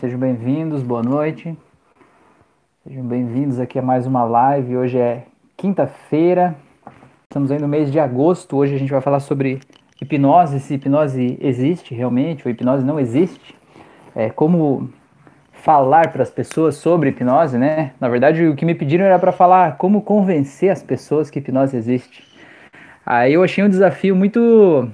Sejam bem-vindos, boa noite. Sejam bem-vindos aqui a mais uma live. Hoje é quinta-feira, estamos aí no mês de agosto. Hoje a gente vai falar sobre hipnose, se hipnose existe realmente ou hipnose não existe. É, como falar para as pessoas sobre hipnose, né? Na verdade, o que me pediram era para falar como convencer as pessoas que hipnose existe. Aí eu achei um desafio muito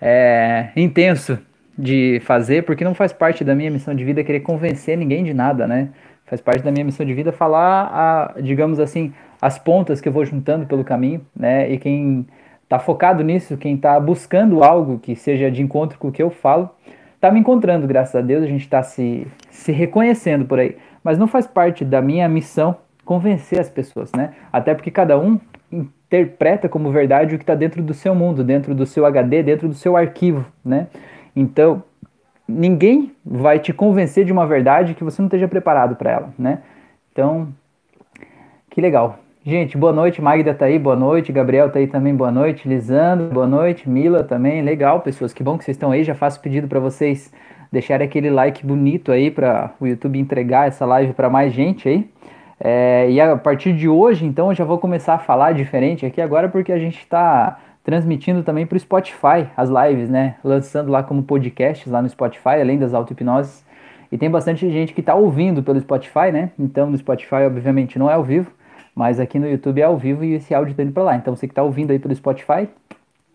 é, intenso de fazer, porque não faz parte da minha missão de vida querer convencer ninguém de nada, né? Faz parte da minha missão de vida falar, a, digamos assim, as pontas que eu vou juntando pelo caminho, né? E quem está focado nisso, quem está buscando algo que seja de encontro com o que eu falo, está me encontrando, graças a Deus, a gente está se, se reconhecendo por aí. Mas não faz parte da minha missão convencer as pessoas, né? Até porque cada um interpreta como verdade o que está dentro do seu mundo, dentro do seu HD, dentro do seu arquivo, né? Então, ninguém vai te convencer de uma verdade que você não esteja preparado para ela, né? Então, que legal. Gente, boa noite, Magda tá aí, boa noite, Gabriel tá aí também, boa noite, Lisandro, boa noite, Mila também, legal, pessoas, que bom que vocês estão aí, já faço pedido para vocês deixarem aquele like bonito aí para o YouTube entregar essa live para mais gente aí. É, e a partir de hoje, então, eu já vou começar a falar diferente aqui agora, porque a gente está transmitindo também para o Spotify as lives, né? Lançando lá como podcasts lá no Spotify, além das auto-hipnoses. E tem bastante gente que está ouvindo pelo Spotify, né? Então no Spotify, obviamente, não é ao vivo, mas aqui no YouTube é ao vivo e esse áudio está indo para lá. Então você que está ouvindo aí pelo Spotify,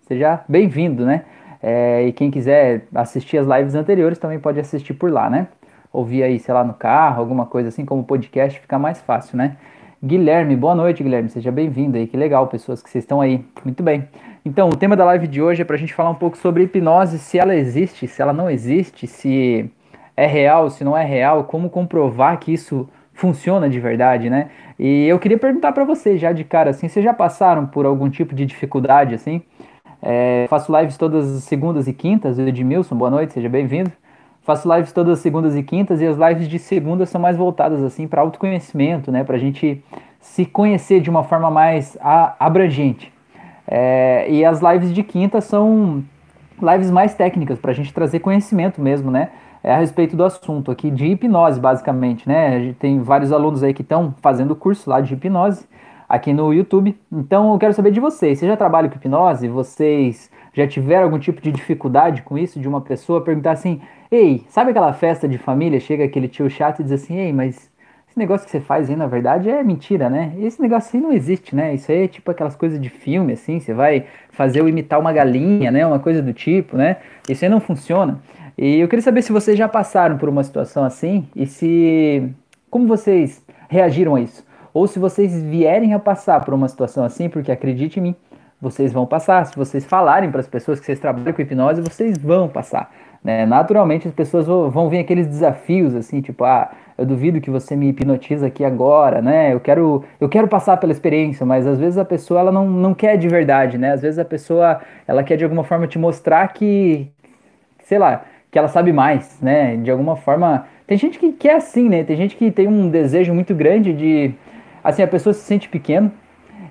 seja bem-vindo, né? É, e quem quiser assistir as lives anteriores também pode assistir por lá, né? Ouvir aí, sei lá, no carro, alguma coisa assim, como podcast, fica mais fácil, né? Guilherme, boa noite, Guilherme. Seja bem-vindo aí. Que legal, pessoas que vocês estão aí. Muito bem. Então, o tema da live de hoje é para a gente falar um pouco sobre hipnose, se ela existe, se ela não existe, se é real, se não é real, como comprovar que isso funciona de verdade, né? E eu queria perguntar para vocês já de cara, assim, vocês já passaram por algum tipo de dificuldade, assim? É, faço lives todas as segundas e quintas, Edmilson, boa noite, seja bem-vindo. Faço lives todas as segundas e quintas e as lives de segunda são mais voltadas assim para autoconhecimento, né? Para a gente se conhecer de uma forma mais abrangente. É, e as lives de quinta são lives mais técnicas para a gente trazer conhecimento mesmo, né? É a respeito do assunto aqui de hipnose, basicamente, né? A gente tem vários alunos aí que estão fazendo curso lá de hipnose aqui no YouTube. Então eu quero saber de vocês. Você já trabalha com hipnose? Vocês já tiveram algum tipo de dificuldade com isso de uma pessoa perguntar assim: Ei, sabe aquela festa de família? Chega aquele tio chato e diz assim: Ei, mas negócio que você faz aí na verdade é mentira, né? Esse negócio aí não existe, né? Isso aí é tipo aquelas coisas de filme, assim. Você vai fazer eu imitar uma galinha, né? Uma coisa do tipo, né? Isso aí não funciona. E eu queria saber se vocês já passaram por uma situação assim e se. Como vocês reagiram a isso? Ou se vocês vierem a passar por uma situação assim, porque acredite em mim, vocês vão passar. Se vocês falarem para as pessoas que vocês trabalham com hipnose, vocês vão passar. Né? Naturalmente as pessoas vão ver aqueles desafios assim, tipo, ah, eu duvido que você me hipnotiza aqui agora, né? Eu quero, eu quero passar pela experiência, mas às vezes a pessoa ela não, não quer de verdade, né? Às vezes a pessoa ela quer de alguma forma te mostrar que, sei lá, que ela sabe mais, né? De alguma forma, tem gente que quer assim, né? Tem gente que tem um desejo muito grande de, assim, a pessoa se sente pequeno,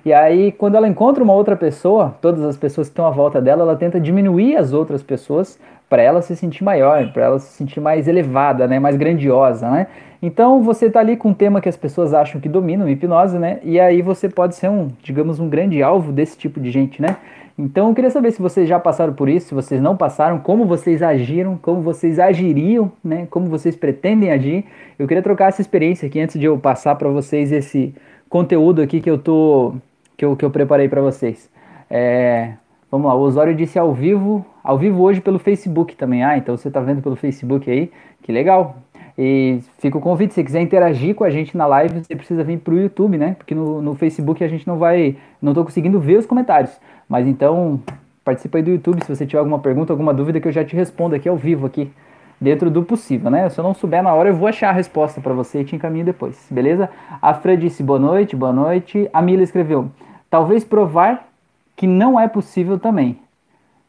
e aí, quando ela encontra uma outra pessoa, todas as pessoas que estão à volta dela, ela tenta diminuir as outras pessoas para ela se sentir maior, para ela se sentir mais elevada, né, mais grandiosa, né? Então você está ali com um tema que as pessoas acham que dominam, hipnose, né? E aí você pode ser um, digamos, um grande alvo desse tipo de gente, né? Então eu queria saber se vocês já passaram por isso, se vocês não passaram, como vocês agiram, como vocês agiriam, né? Como vocês pretendem agir. Eu queria trocar essa experiência aqui antes de eu passar para vocês esse conteúdo aqui que eu tô que eu, que eu preparei para vocês. É, vamos lá, o Osório disse ao vivo, ao vivo hoje pelo Facebook também. Ah, então você está vendo pelo Facebook aí, que legal. E fica o convite, se quiser interagir com a gente na live, você precisa vir para o YouTube, né? Porque no, no Facebook a gente não vai, não estou conseguindo ver os comentários. Mas então, participa aí do YouTube se você tiver alguma pergunta, alguma dúvida que eu já te respondo aqui ao vivo aqui dentro do possível, né? Se eu não souber na hora, eu vou achar a resposta para você e te encaminho depois, beleza? A Fran disse boa noite, boa noite. A Mila escreveu, talvez provar que não é possível também.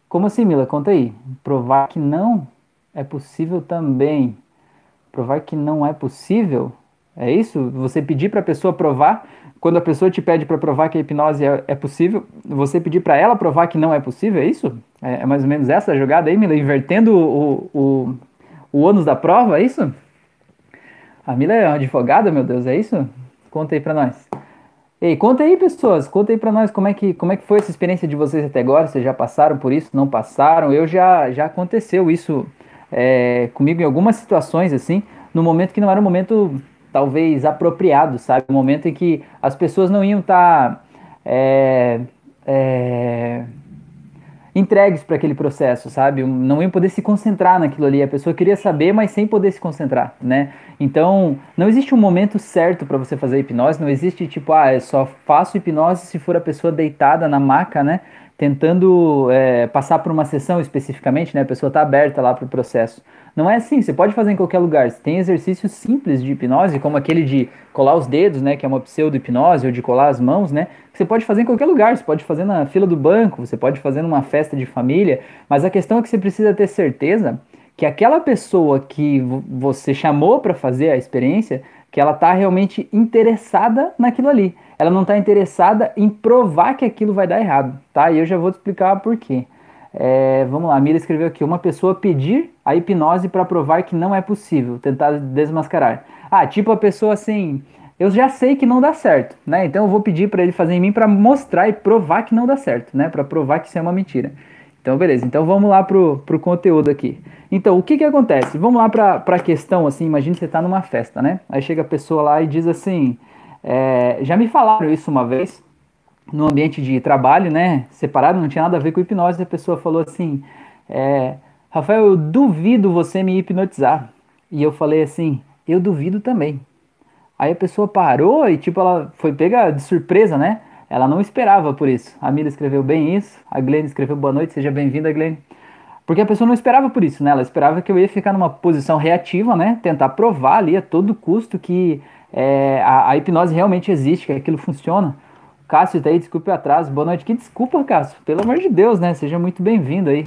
Como assim, Mila? Conta aí. Provar que não é possível também. Provar que não é possível? É isso? Você pedir para a pessoa provar, quando a pessoa te pede para provar que a hipnose é, é possível, você pedir para ela provar que não é possível? É isso? É, é mais ou menos essa jogada aí, Mila? Invertendo o, o, o ônus da prova, é isso? A Mila é uma advogada, meu Deus, é isso? Conta aí pra nós. Ei, conta aí, pessoas, conta aí pra nós como é que, como é que foi essa experiência de vocês até agora. Vocês já passaram por isso? Não passaram? Eu já, já aconteceu isso é, comigo em algumas situações, assim, no momento que não era um momento talvez apropriado, sabe? Um momento em que as pessoas não iam estar. Tá, é, é, entregues para aquele processo, sabe? Não iam poder se concentrar naquilo ali. A pessoa queria saber, mas sem poder se concentrar, né? Então, não existe um momento certo para você fazer hipnose, não existe tipo, ah, eu só faço hipnose se for a pessoa deitada na maca, né? Tentando é, passar por uma sessão especificamente, né? A pessoa está aberta lá para o processo. Não é assim, você pode fazer em qualquer lugar. Tem exercícios simples de hipnose, como aquele de colar os dedos, né, que é uma pseudo-hipnose, ou de colar as mãos, né, que você pode fazer em qualquer lugar. Você pode fazer na fila do banco, você pode fazer numa festa de família, mas a questão é que você precisa ter certeza que aquela pessoa que você chamou para fazer a experiência, que ela está realmente interessada naquilo ali. Ela não está interessada em provar que aquilo vai dar errado, tá? E eu já vou te explicar por quê. É, vamos lá, a Mira escreveu aqui: uma pessoa pedir a hipnose para provar que não é possível, tentar desmascarar. Ah, tipo a pessoa assim, eu já sei que não dá certo, né? Então eu vou pedir para ele fazer em mim para mostrar e provar que não dá certo, né? Para provar que isso é uma mentira. Então, beleza. Então vamos lá pro, pro conteúdo aqui. Então, o que que acontece? Vamos lá para a questão, assim, imagine você está numa festa, né? Aí chega a pessoa lá e diz assim, é, já me falaram isso uma vez, no ambiente de trabalho, né, separado, não tinha nada a ver com hipnose, a pessoa falou assim, é, Rafael, eu duvido você me hipnotizar. E eu falei assim, eu duvido também. Aí a pessoa parou e tipo, ela foi pega de surpresa, né? Ela não esperava por isso. A Mila escreveu bem isso, a Glenn escreveu boa noite, seja bem-vinda, Glenn. Porque a pessoa não esperava por isso, né? Ela esperava que eu ia ficar numa posição reativa, né? Tentar provar ali a todo custo que é, a, a hipnose realmente existe, que aquilo funciona. Cássio tá aí, desculpe o atraso. Boa noite. Que desculpa, Cássio. Pelo amor de Deus, né? Seja muito bem-vindo aí.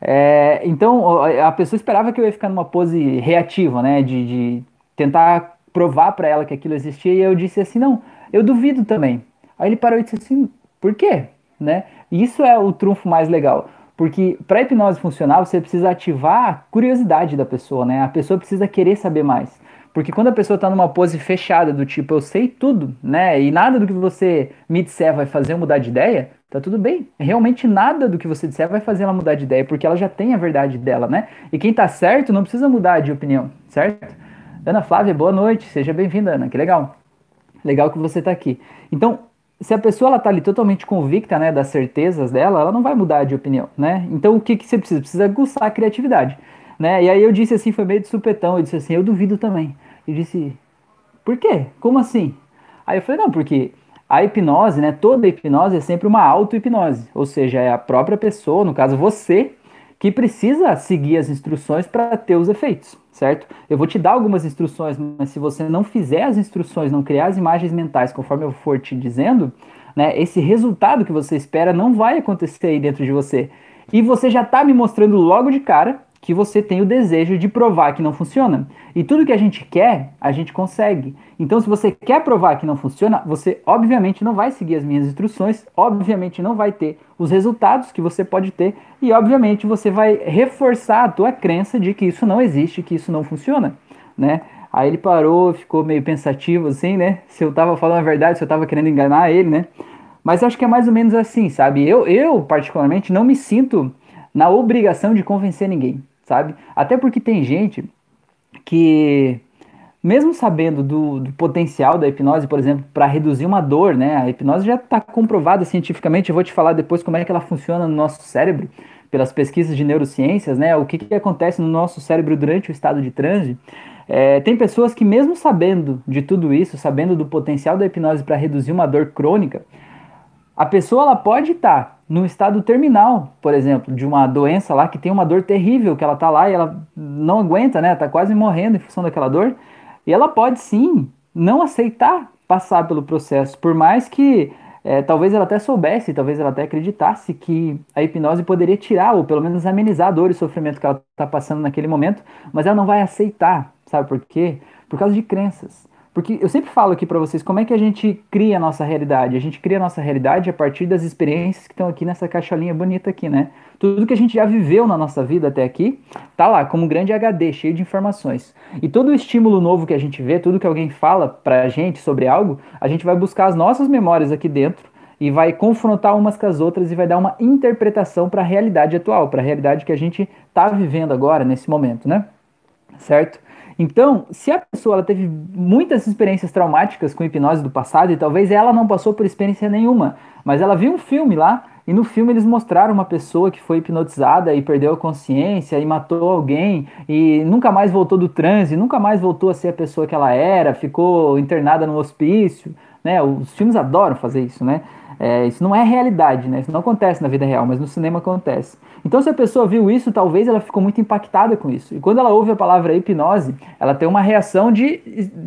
É, então, a pessoa esperava que eu ia ficar numa pose reativa, né? De, de tentar provar para ela que aquilo existia. E eu disse assim: não, eu duvido também. Aí ele parou e disse assim: por quê? Né? Isso é o trunfo mais legal. Porque para hipnose funcional, você precisa ativar a curiosidade da pessoa, né? A pessoa precisa querer saber mais. Porque quando a pessoa está numa pose fechada, do tipo, eu sei tudo, né? E nada do que você me disser vai fazer eu mudar de ideia, tá tudo bem. Realmente nada do que você disser vai fazer ela mudar de ideia, porque ela já tem a verdade dela, né? E quem tá certo não precisa mudar de opinião, certo? Ana Flávia, boa noite, seja bem-vinda, Ana, que legal. Legal que você tá aqui. Então, se a pessoa ela tá ali totalmente convicta, né, das certezas dela, ela não vai mudar de opinião, né? Então, o que, que você precisa? Precisa aguçar a criatividade, né? E aí eu disse assim, foi meio de supetão, eu disse assim, eu duvido também. E disse, por quê? Como assim? Aí eu falei, não, porque a hipnose, né, toda hipnose é sempre uma auto-hipnose, ou seja, é a própria pessoa, no caso você, que precisa seguir as instruções para ter os efeitos, certo? Eu vou te dar algumas instruções, mas se você não fizer as instruções, não criar as imagens mentais conforme eu for te dizendo, né, esse resultado que você espera não vai acontecer aí dentro de você. E você já está me mostrando logo de cara que você tem o desejo de provar que não funciona. E tudo que a gente quer, a gente consegue. Então, se você quer provar que não funciona, você obviamente não vai seguir as minhas instruções, obviamente não vai ter os resultados que você pode ter e obviamente você vai reforçar a tua crença de que isso não existe, que isso não funciona, né? Aí ele parou, ficou meio pensativo assim, né? Se eu tava falando a verdade, se eu tava querendo enganar ele, né? Mas acho que é mais ou menos assim, sabe? Eu, eu particularmente não me sinto na obrigação de convencer ninguém, sabe? Até porque tem gente que, mesmo sabendo do, do potencial da hipnose, por exemplo, para reduzir uma dor, né? A hipnose já está comprovada cientificamente. Eu vou te falar depois como é que ela funciona no nosso cérebro, pelas pesquisas de neurociências, né? O que, que acontece no nosso cérebro durante o estado de transe. É, tem pessoas que, mesmo sabendo de tudo isso, sabendo do potencial da hipnose para reduzir uma dor crônica, a pessoa ela pode estar tá no estado terminal, por exemplo, de uma doença lá que tem uma dor terrível, que ela tá lá e ela não aguenta, né? Tá quase morrendo em função daquela dor. E ela pode sim não aceitar passar pelo processo, por mais que é, talvez ela até soubesse, talvez ela até acreditasse que a hipnose poderia tirar ou pelo menos amenizar a dor e sofrimento que ela está passando naquele momento, mas ela não vai aceitar, sabe por quê? Por causa de crenças Porque eu sempre falo aqui para vocês como é que a gente cria a nossa realidade. A gente cria a nossa realidade a partir das experiências que estão aqui nessa caixolinha bonita aqui, né? Tudo que a gente já viveu na nossa vida até aqui, tá lá como um grande HD, cheio de informações. E todo estímulo novo que a gente vê, tudo que alguém fala pra gente sobre algo, a gente vai buscar as nossas memórias aqui dentro e vai confrontar umas com as outras e vai dar uma interpretação para a realidade atual, para a realidade que a gente está vivendo agora, nesse momento, né? Certo? Então, se a pessoa ela teve muitas experiências traumáticas com hipnose do passado e talvez ela não passou por experiência nenhuma, mas ela viu um filme lá e no filme eles mostraram uma pessoa que foi hipnotizada e perdeu a consciência e matou alguém e nunca mais voltou do transe, nunca mais voltou a ser a pessoa que ela era, ficou internada no hospício, né? Os filmes adoram fazer isso, né? É, isso não é realidade, né? Isso não acontece na vida real, mas no cinema acontece. Então, se a pessoa viu isso, talvez ela ficou muito impactada com isso. E quando ela ouve a palavra hipnose, ela tem uma reação de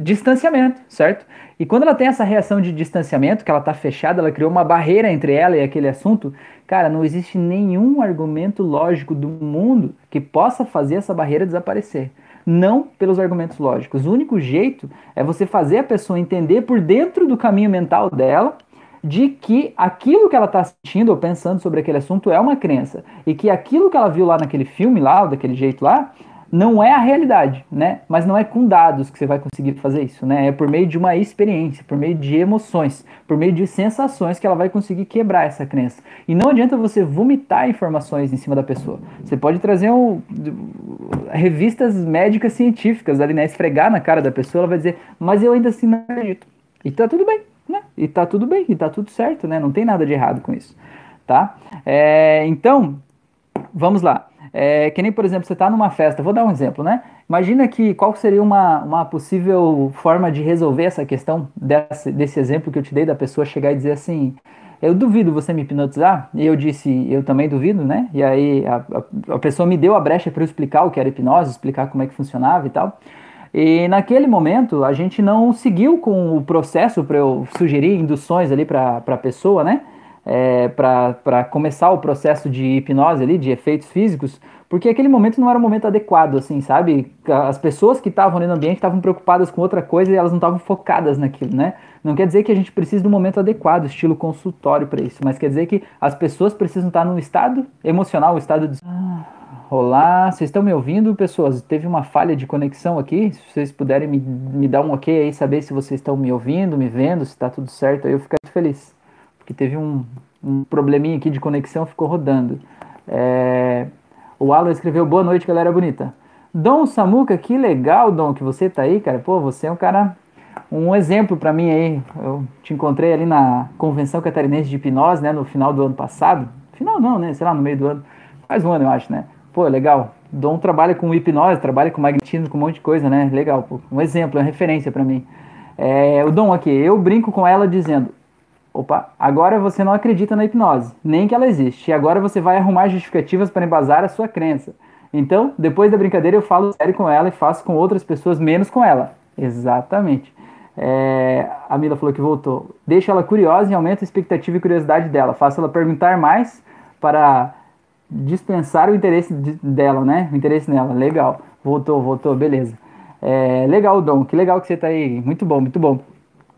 distanciamento, certo? E quando ela tem essa reação de distanciamento, que ela está fechada, ela criou uma barreira entre ela e aquele assunto, cara, não existe nenhum argumento lógico do mundo que possa fazer essa barreira desaparecer não pelos argumentos lógicos. O único jeito é você fazer a pessoa entender por dentro do caminho mental dela de que aquilo que ela está sentindo ou pensando sobre aquele assunto é uma crença e que aquilo que ela viu lá naquele filme lá, daquele jeito lá, não é a realidade, né? Mas não é com dados que você vai conseguir fazer isso, né? É por meio de uma experiência, por meio de emoções, por meio de sensações que ela vai conseguir quebrar essa crença. E não adianta você vomitar informações em cima da pessoa. Você pode trazer um, revistas médicas científicas ali, né? Esfregar na cara da pessoa, ela vai dizer, mas eu ainda assim não acredito. E tá tudo bem, né? E tá tudo bem, e tá tudo certo, né? Não tem nada de errado com isso, tá? É, então, vamos lá. É, que nem, por exemplo, você está numa festa, vou dar um exemplo, né? Imagina que qual seria uma, uma possível forma de resolver essa questão desse, desse exemplo que eu te dei da pessoa chegar e dizer assim, eu duvido você me hipnotizar, e eu disse, eu também duvido, né? E aí a, a, a pessoa me deu a brecha para eu explicar o que era hipnose, explicar como é que funcionava e tal. E naquele momento a gente não seguiu com o processo para eu sugerir induções ali para a pessoa, né? É, para começar o processo de hipnose ali, de efeitos físicos, porque aquele momento não era um momento adequado, assim, sabe? As pessoas que estavam ali no ambiente estavam preocupadas com outra coisa e elas não estavam focadas naquilo, né? Não quer dizer que a gente precise um momento adequado, estilo consultório para isso, mas quer dizer que as pessoas precisam estar num estado emocional, um estado de. Ah Olá, vocês estão me ouvindo, pessoas? Teve uma falha de conexão aqui. Se vocês puderem me, me dar um ok aí, saber se vocês estão me ouvindo, me vendo, se está tudo certo, aí eu fico muito feliz. Porque teve um, um probleminha aqui de conexão, ficou rodando. É... O Alan escreveu: Boa noite, galera bonita. Dom Samuca, que legal, Dom, que você tá aí, cara. Pô, você é um cara, um exemplo para mim aí. Eu te encontrei ali na Convenção Catarinense de Hipnose, né, no final do ano passado. Final não, né? Sei lá, no meio do ano. Faz um ano, eu acho, né? Pô, legal. Dom trabalha com hipnose, trabalha com magnetismo, com um monte de coisa, né? Legal, pô. Um exemplo, uma referência para mim. É, o Dom aqui, eu brinco com ela dizendo: opa, agora você não acredita na hipnose, nem que ela existe. E agora você vai arrumar justificativas para embasar a sua crença. Então, depois da brincadeira, eu falo sério com ela e faço com outras pessoas menos com ela. Exatamente. É, a Mila falou que voltou. Deixa ela curiosa e aumenta a expectativa e curiosidade dela. Faça ela perguntar mais para dispensar o interesse de, dela, né? O interesse nela. Legal. Voltou, voltou, beleza. É, legal, Dom. Que legal que você está aí. Muito bom, muito bom.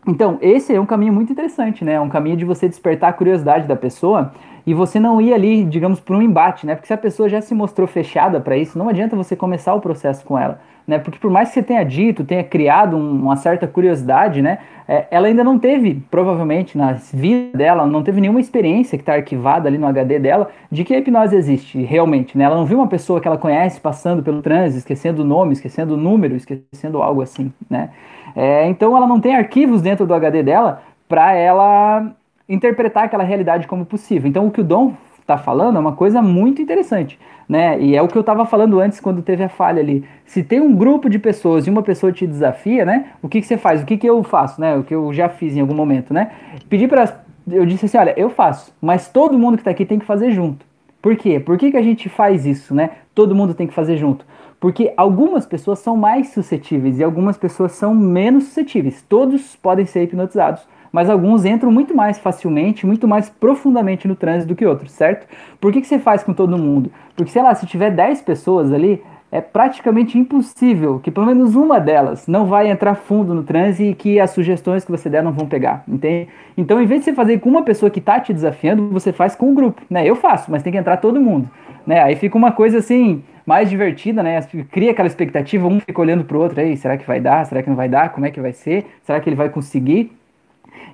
Então, esse é um caminho muito interessante, né? É um caminho de você despertar a curiosidade da pessoa e você não ir ali, digamos, para um embate, né? Porque se a pessoa já se mostrou fechada para isso, não adianta você começar o processo com ela né? Porque por mais que você tenha dito, tenha criado um, uma certa curiosidade, né? É, ela ainda não teve, provavelmente, na vida dela, não teve nenhuma experiência que está arquivada ali no HD dela de que a hipnose existe realmente, né? Ela não viu uma pessoa que ela conhece passando pelo transe, esquecendo o nome, esquecendo o número, esquecendo algo assim, né? É, então ela não tem arquivos dentro do HD dela para ela interpretar aquela realidade como possível. Então o que o Dom está falando é uma coisa muito interessante né? E é o que eu estava falando antes quando teve a falha ali. Se tem um grupo de pessoas e uma pessoa te desafia, né? O que, que você faz? O que, que eu faço, né? O que eu já fiz em algum momento, né? Pedir para eu disse assim, olha, eu faço, mas todo mundo que está aqui tem que fazer junto. Por quê? Por que, que a gente faz isso, né? Todo mundo tem que fazer junto. Porque algumas pessoas são mais suscetíveis e algumas pessoas são menos suscetíveis. Todos podem ser hipnotizados mas alguns entram muito mais facilmente, muito mais profundamente no trânsito do que outros, certo? Por que, que você faz com todo mundo? Porque, sei lá, se tiver 10 pessoas ali, é praticamente impossível que pelo menos uma delas não vai entrar fundo no transe e que as sugestões que você der não vão pegar, entende? Então, em vez de você fazer com uma pessoa que está te desafiando, você faz com o grupo, né? Eu faço, mas tem que entrar todo mundo, né? Aí fica uma coisa assim mais divertida, né? Cria aquela expectativa, um fica olhando pro outro, aí, será que vai dar? Será que não vai dar? Como é que vai ser? Será que ele vai conseguir?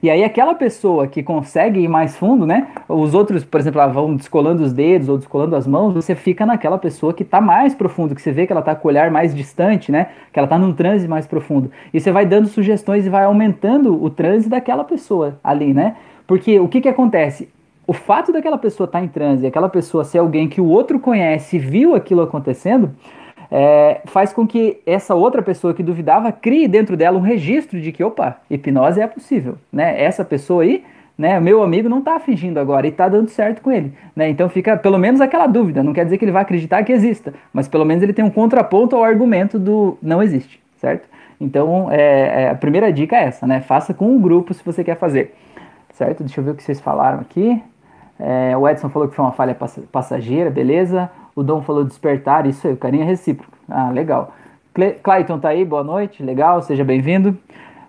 E aí aquela pessoa que consegue ir mais fundo, né? Os outros, por exemplo, vão descolando os dedos ou descolando as mãos, você fica naquela pessoa que está mais profundo, que você vê que ela está com o olhar mais distante, né? Que ela está num transe mais profundo. E você vai dando sugestões e vai aumentando o transe daquela pessoa ali, né? Porque o que que acontece? O fato daquela pessoa estar tá em transe, aquela pessoa ser alguém que o outro conhece, viu aquilo acontecendo, é, faz com que essa outra pessoa que duvidava crie dentro dela um registro de que, opa, hipnose é possível, né? Essa pessoa aí, né, meu amigo não está fingindo agora e está dando certo com ele, né? Então fica pelo menos aquela dúvida, não quer dizer que ele vai acreditar que exista, mas pelo menos ele tem um contraponto ao argumento do não existe, certo? Então, é, é, a primeira dica é essa, né? Faça com um grupo se você quer fazer, certo? Deixa eu ver o que vocês falaram aqui. É, o Edson falou que foi uma falha passageira, beleza. O Dom falou despertar, isso aí, o carinho é recíproco. Ah, legal. Cle Clayton tá aí, boa noite, legal, seja bem-vindo.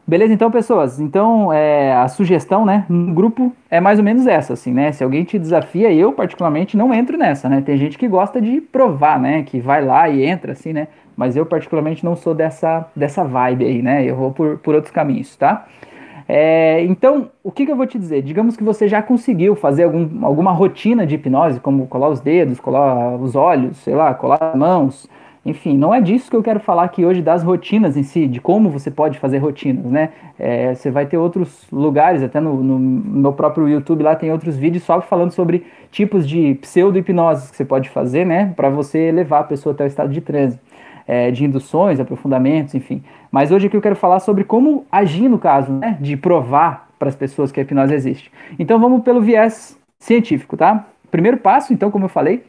Beleza, então, pessoas, então é, a sugestão, né, no grupo é mais ou menos essa, assim, né, se alguém te desafia, eu particularmente não entro nessa, né, tem gente que gosta de provar, né, que vai lá e entra, assim, né, mas eu particularmente não sou dessa, dessa vibe aí, né, eu vou por, por outros caminhos, tá? É, então, o que, que, eu vou te dizer? Digamos que você já conseguiu fazer algum, alguma rotina de hipnose, como colar os dedos, colar os olhos, sei lá, colar as mãos. Enfim, não é disso que eu quero falar aqui hoje das rotinas em si, de como você pode fazer rotinas, né? É, você vai ter outros lugares, até no, no, meu próprio YouTube lá tem outros vídeos só falando sobre tipos de pseudo-hipnose que você pode fazer, né? Para você levar a pessoa até o estado de transe é, de induções, aprofundamentos, enfim. Mas hoje aqui eu quero falar sobre como agir no caso, né, de provar para as pessoas que a hipnose existe. Então vamos pelo viés científico, tá? Primeiro passo, então, como eu falei,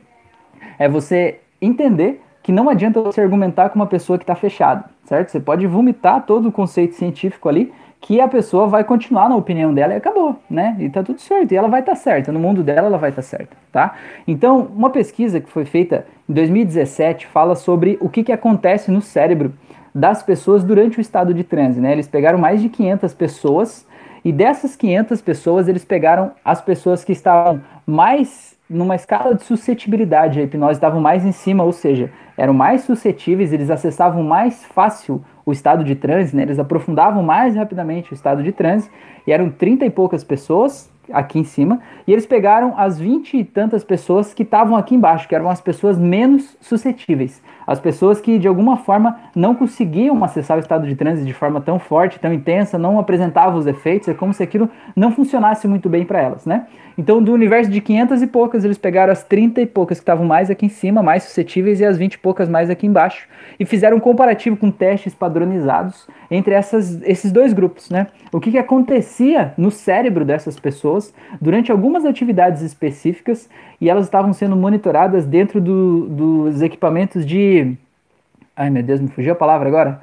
é você entender que não adianta você argumentar com uma pessoa que está fechada, certo? Você pode vomitar todo o conceito científico ali, que a pessoa vai continuar na opinião dela e acabou, né? E tá tudo certo, e ela vai estar tá certa, no mundo dela ela vai estar tá certa, tá? Então, uma pesquisa que foi feita em 2017 fala sobre o que, que acontece no cérebro das pessoas durante o estado de transe, né? Eles pegaram mais de 500 pessoas e dessas 500 pessoas eles pegaram as pessoas que estavam mais numa escala de suscetibilidade, a hipnose estavam mais em cima, ou seja, eram mais suscetíveis, eles acessavam mais fácil o estado de transe, né? eles aprofundavam mais rapidamente o estado de transe, e eram 30 e poucas pessoas aqui em cima, e eles pegaram as 20 e tantas pessoas que estavam aqui embaixo, que eram as pessoas menos suscetíveis, as pessoas que de alguma forma não conseguiam acessar o estado de transe de forma tão forte, tão intensa, não apresentavam os efeitos, é como se aquilo não funcionasse muito bem para elas, né? Então, do universo de 500 e poucas, eles pegaram as 30 e poucas que estavam mais aqui em cima, mais suscetíveis, e as 20 e poucas mais aqui embaixo, e fizeram um comparativo com testes padronizados entre essas, esses dois grupos, né? O que, que acontecia no cérebro dessas pessoas durante algumas atividades específicas, e elas estavam sendo monitoradas dentro do, dos equipamentos de. Ai meu Deus, me fugiu a palavra agora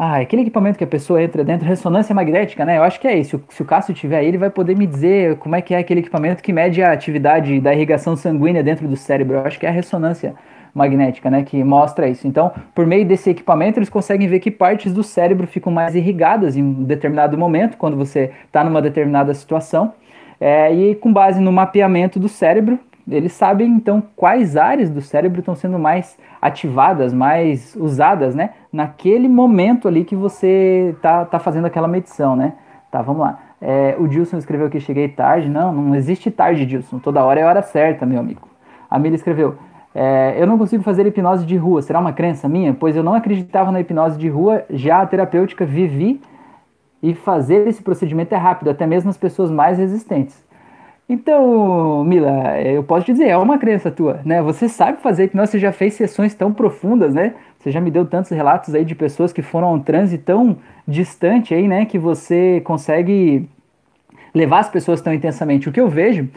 ah, aquele equipamento que a pessoa entra dentro, ressonância magnética, né? Eu acho que é isso. Se o Cássio tiver aí, ele vai poder me dizer como é que é aquele equipamento que mede a atividade da irrigação sanguínea dentro do cérebro. Eu acho que é a ressonância magnética, né? Que mostra isso. Então, por meio desse equipamento, eles conseguem ver que partes do cérebro ficam mais irrigadas em um determinado momento, quando você está numa determinada situação. É, e com base no mapeamento do cérebro, eles sabem então quais áreas do cérebro estão sendo mais ativadas, mais usadas, né? Naquele momento ali que você tá, tá fazendo aquela medição, né? Tá, vamos lá. É, o Dilson escreveu que cheguei tarde. Não, não existe tarde, Dilson. Toda hora é hora certa, meu amigo. A Mila escreveu: é, Eu não consigo fazer hipnose de rua. Será uma crença minha? Pois eu não acreditava na hipnose de rua, já a terapêutica vivi e fazer esse procedimento é rápido, até mesmo as pessoas mais resistentes. Então, Mila, eu posso te dizer, é uma crença tua, né? Você sabe fazer hipnose, você já fez sessões tão profundas, né? Você já me deu tantos relatos aí de pessoas que foram a um transe tão distante aí, né? Que você consegue levar as pessoas tão intensamente. O que eu vejo,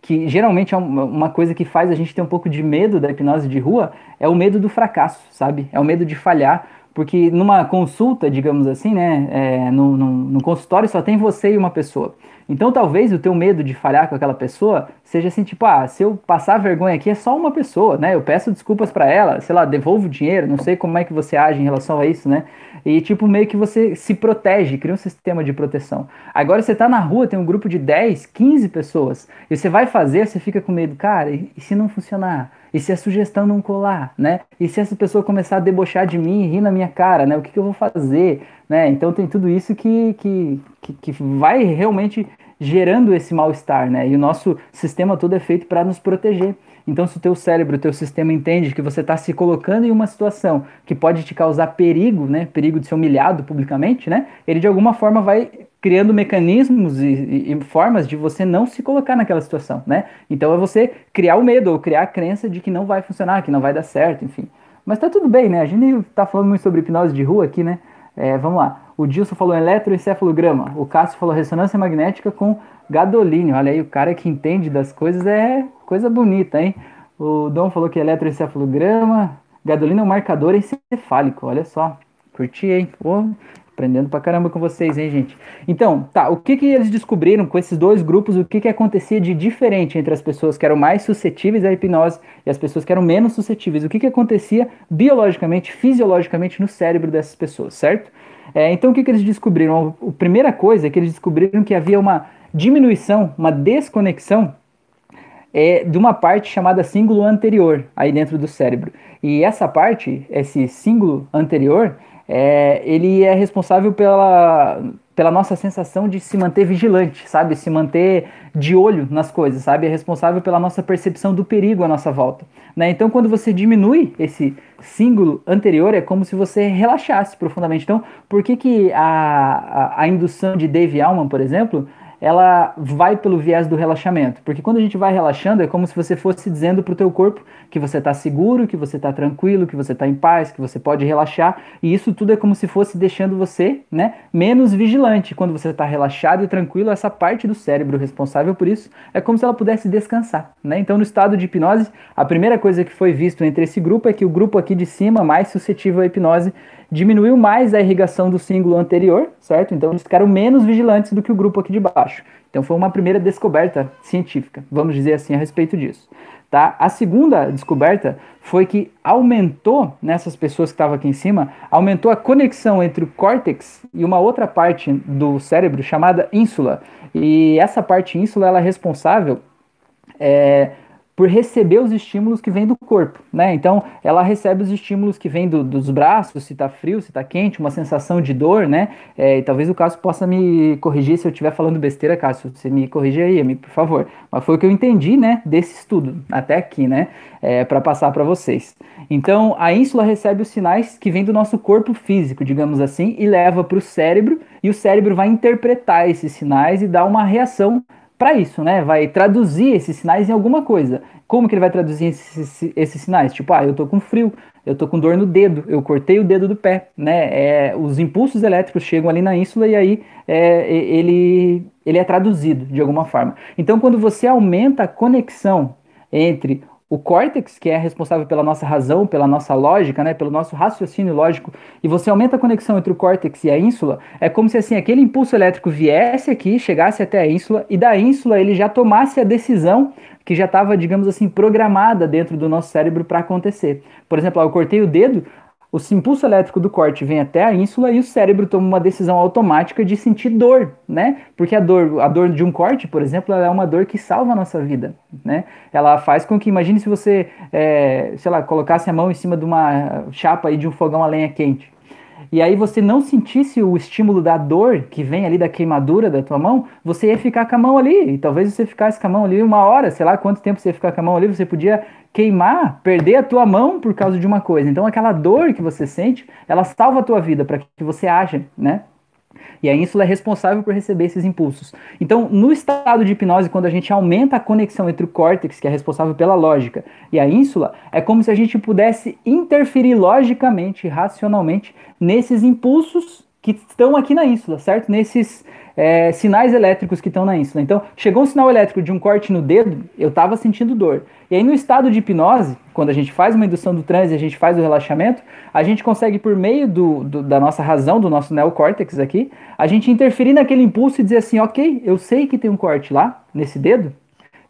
que geralmente é uma coisa que faz a gente ter um pouco de medo da hipnose de rua, é o medo do fracasso, sabe? É o medo de falhar, Porque numa consulta, digamos assim, né, é, no, no, no consultório só tem você e uma pessoa. Então talvez o teu medo de falhar com aquela pessoa seja assim, tipo, ah, se eu passar vergonha aqui é só uma pessoa, né? Eu peço desculpas para ela, sei lá, devolvo o dinheiro, não sei como é que você age em relação a isso, né? E tipo, meio que você se protege, cria um sistema de proteção. Agora você tá na rua, tem um grupo de 10, 15 pessoas, e você vai fazer, você fica com medo, cara, e, e se não funcionar? E se a sugestão não colar, né? E se essa pessoa começar a debochar de mim e rir na minha cara, né? O que, que eu vou fazer, né? Então tem tudo isso que, que, que, que vai realmente gerando esse mal-estar, né? E o nosso sistema todo é feito para nos proteger. Então, se o teu cérebro, o teu sistema entende que você está se colocando em uma situação que pode te causar perigo, né? Perigo de ser humilhado publicamente, né? Ele de alguma forma vai criando mecanismos e, e, formas de você não se colocar naquela situação, né? Então é você criar o medo ou criar a crença de que não vai funcionar, que não vai dar certo, enfim. Mas tá tudo bem, né? A gente tá falando muito sobre hipnose de rua aqui, né? É, vamos lá. O Dilson falou eletroencefalograma. O Cássio falou ressonância magnética com gadolínio. Olha aí, o cara que entende das coisas é coisa bonita, hein? O Dom falou que eletroencefalograma. Gadolínio é um marcador encefálico. Olha só. Curti, hein? Pô, aprendendo pra caramba com vocês, hein, gente? Então, tá, o que que eles descobriram com esses dois grupos, o que que acontecia de diferente entre as pessoas que eram mais suscetíveis à hipnose e as pessoas que eram menos suscetíveis? O que que acontecia biologicamente, fisiologicamente no cérebro dessas pessoas, certo? É, então, o que que eles descobriram? A primeira coisa é que eles descobriram que havia uma diminuição, uma desconexão é, de uma parte chamada símbolo anterior aí dentro do cérebro. E essa parte, esse símbolo anterior, é, ele é responsável pela, pela nossa sensação de se manter vigilante, sabe? Se manter de olho nas coisas, sabe? É responsável pela nossa percepção do perigo à nossa volta. Né? Então, quando você diminui esse símbolo anterior, é como se você relaxasse profundamente. Então, por que, que a, a, a indução de Dave Allman, por exemplo, ela vai pelo viés do relaxamento. Porque quando a gente vai relaxando, é como se você fosse dizendo para o teu corpo que você está seguro, que você está tranquilo, que você está em paz, que você pode relaxar. E isso tudo é como se fosse deixando você né, menos vigilante. Quando você está relaxado e tranquilo, essa parte do cérebro responsável por isso é como se ela pudesse descansar. Né? Então, no estado de hipnose, a primeira coisa que foi visto entre esse grupo é que o grupo aqui de cima, mais suscetível à hipnose, diminuiu mais a irrigação do símbolo anterior, certo? Então eles ficaram menos vigilantes do que o grupo aqui de baixo. Então foi uma primeira descoberta científica, vamos dizer assim, a respeito disso. Tá? A segunda descoberta foi que aumentou nessas pessoas que estavam aqui em cima, aumentou a conexão entre o córtex e uma outra parte do cérebro chamada ínsula. E essa parte ínsula ela é responsável é, por receber os estímulos que vêm do corpo, né? Então, ela recebe os estímulos que vêm do, dos braços, se tá frio, se tá quente, uma sensação de dor, né? É, e talvez o Cássio possa me corrigir se eu estiver falando besteira, Cássio, você me corrige aí, por favor. Mas foi o que eu entendi, né, desse estudo, até aqui, né, é, para passar para vocês. Então, a ínsula recebe os sinais que vêm do nosso corpo físico, digamos assim, e leva para o cérebro, e o cérebro vai interpretar esses sinais e dar uma reação para isso, né? Vai traduzir esses sinais em alguma coisa. Como que ele vai traduzir esses, esses, sinais? Tipo, ah, eu tô com frio, eu tô com dor no dedo, eu cortei o dedo do pé, né? É, os impulsos elétricos chegam ali na ínsula e aí é, ele, ele é traduzido de alguma forma. Então, quando você aumenta a conexão entre o córtex, que é responsável pela nossa razão, pela nossa lógica, né, pelo nosso raciocínio lógico, e você aumenta a conexão entre o córtex e a ínsula, é como se assim aquele impulso elétrico viesse aqui, chegasse até a ínsula, e da ínsula ele já tomasse a decisão que já estava, digamos assim, programada dentro do nosso cérebro para acontecer. Por exemplo, eu cortei o dedo, o impulso elétrico do corte vem até a ínsula e o cérebro toma uma decisão automática de sentir dor, né? Porque a dor, a dor de um corte, por exemplo, é uma dor que salva a nossa vida, né? Ela faz com que, imagine se você, é, sei lá, colocasse a mão em cima de uma chapa aí de um fogão a lenha quente e aí você não sentisse o estímulo da dor que vem ali da queimadura da tua mão, você ia ficar com a mão ali. E talvez você ficasse com a mão ali uma hora, sei lá quanto tempo você ia ficar com a mão ali, você podia queimar, perder a tua mão por causa de uma coisa. Então aquela dor que você sente, ela salva a tua vida para que você haja, né? E a ínsula é responsável por receber esses impulsos. Então, no estado de hipnose, quando a gente aumenta a conexão entre o córtex, que é responsável pela lógica, e a ínsula, é como se a gente pudesse interferir logicamente, racionalmente, nesses impulsos que estão aqui na ínsula, certo? Nesses é, sinais elétricos que estão na ínsula. Então, chegou um sinal elétrico de um corte no dedo, eu estava sentindo dor. E aí, no estado de hipnose, quando a gente faz uma indução do transe, a gente faz o relaxamento, a gente consegue, por meio do, do, da nossa razão, do nosso neocórtex aqui, a gente interferir naquele impulso e dizer assim: ok, eu sei que tem um corte lá, nesse dedo,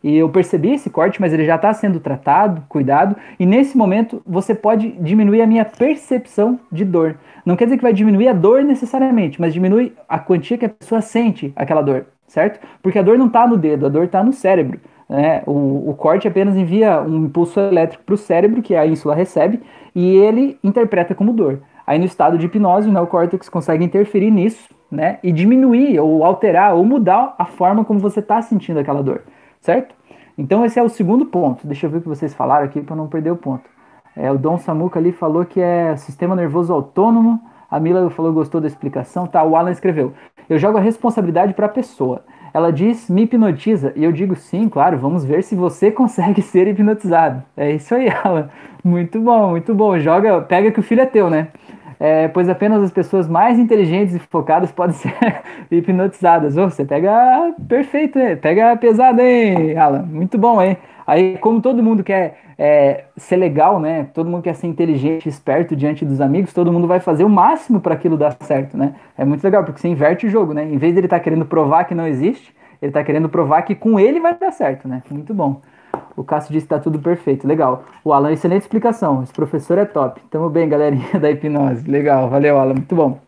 e eu percebi esse corte, mas ele já está sendo tratado, cuidado, e nesse momento você pode diminuir a minha percepção de dor. Não quer dizer que vai diminuir a dor necessariamente, mas diminui a quantia que a pessoa sente aquela dor, certo? Porque a dor não está no dedo, a dor está no cérebro. Né? O, o corte apenas envia um impulso elétrico para o cérebro, que a ínsula recebe, e ele interpreta como dor. Aí no estado de hipnose, o neocórtex consegue interferir nisso, né? E diminuir, ou alterar, ou mudar a forma como você está sentindo aquela dor, certo? Então esse é o segundo ponto. Deixa eu ver o que vocês falaram aqui para não perder o ponto. É, o Dom Samuca ali falou que é sistema nervoso autônomo. A Mila falou gostou da explicação. Tá, o Alan escreveu. Eu jogo a responsabilidade para a pessoa. Ela diz, me hipnotiza. E eu digo, sim, claro, vamos ver se você consegue ser hipnotizado. É isso aí, Alan. Muito bom, muito bom. Joga, pega que o filho é teu, né? É, pois apenas as pessoas mais inteligentes e focadas podem ser hipnotizadas. Oh, você pega perfeito, hein? pega pesado, hein, Alan? Muito bom, hein? Aí, como todo mundo quer é, ser legal, né? Todo mundo quer ser inteligente, esperto diante dos amigos, todo mundo vai fazer o máximo para aquilo dar certo, né? É muito legal, porque você inverte o jogo, né? Em vez de ele estar tá querendo provar que não existe, ele está querendo provar que com ele vai dar certo, né? Muito bom. O Cássio disse que tá tudo perfeito. Legal. O Alan, excelente explicação. Esse professor é top. Tamo bem, galerinha da hipnose. Legal. Valeu, Alan. Muito bom.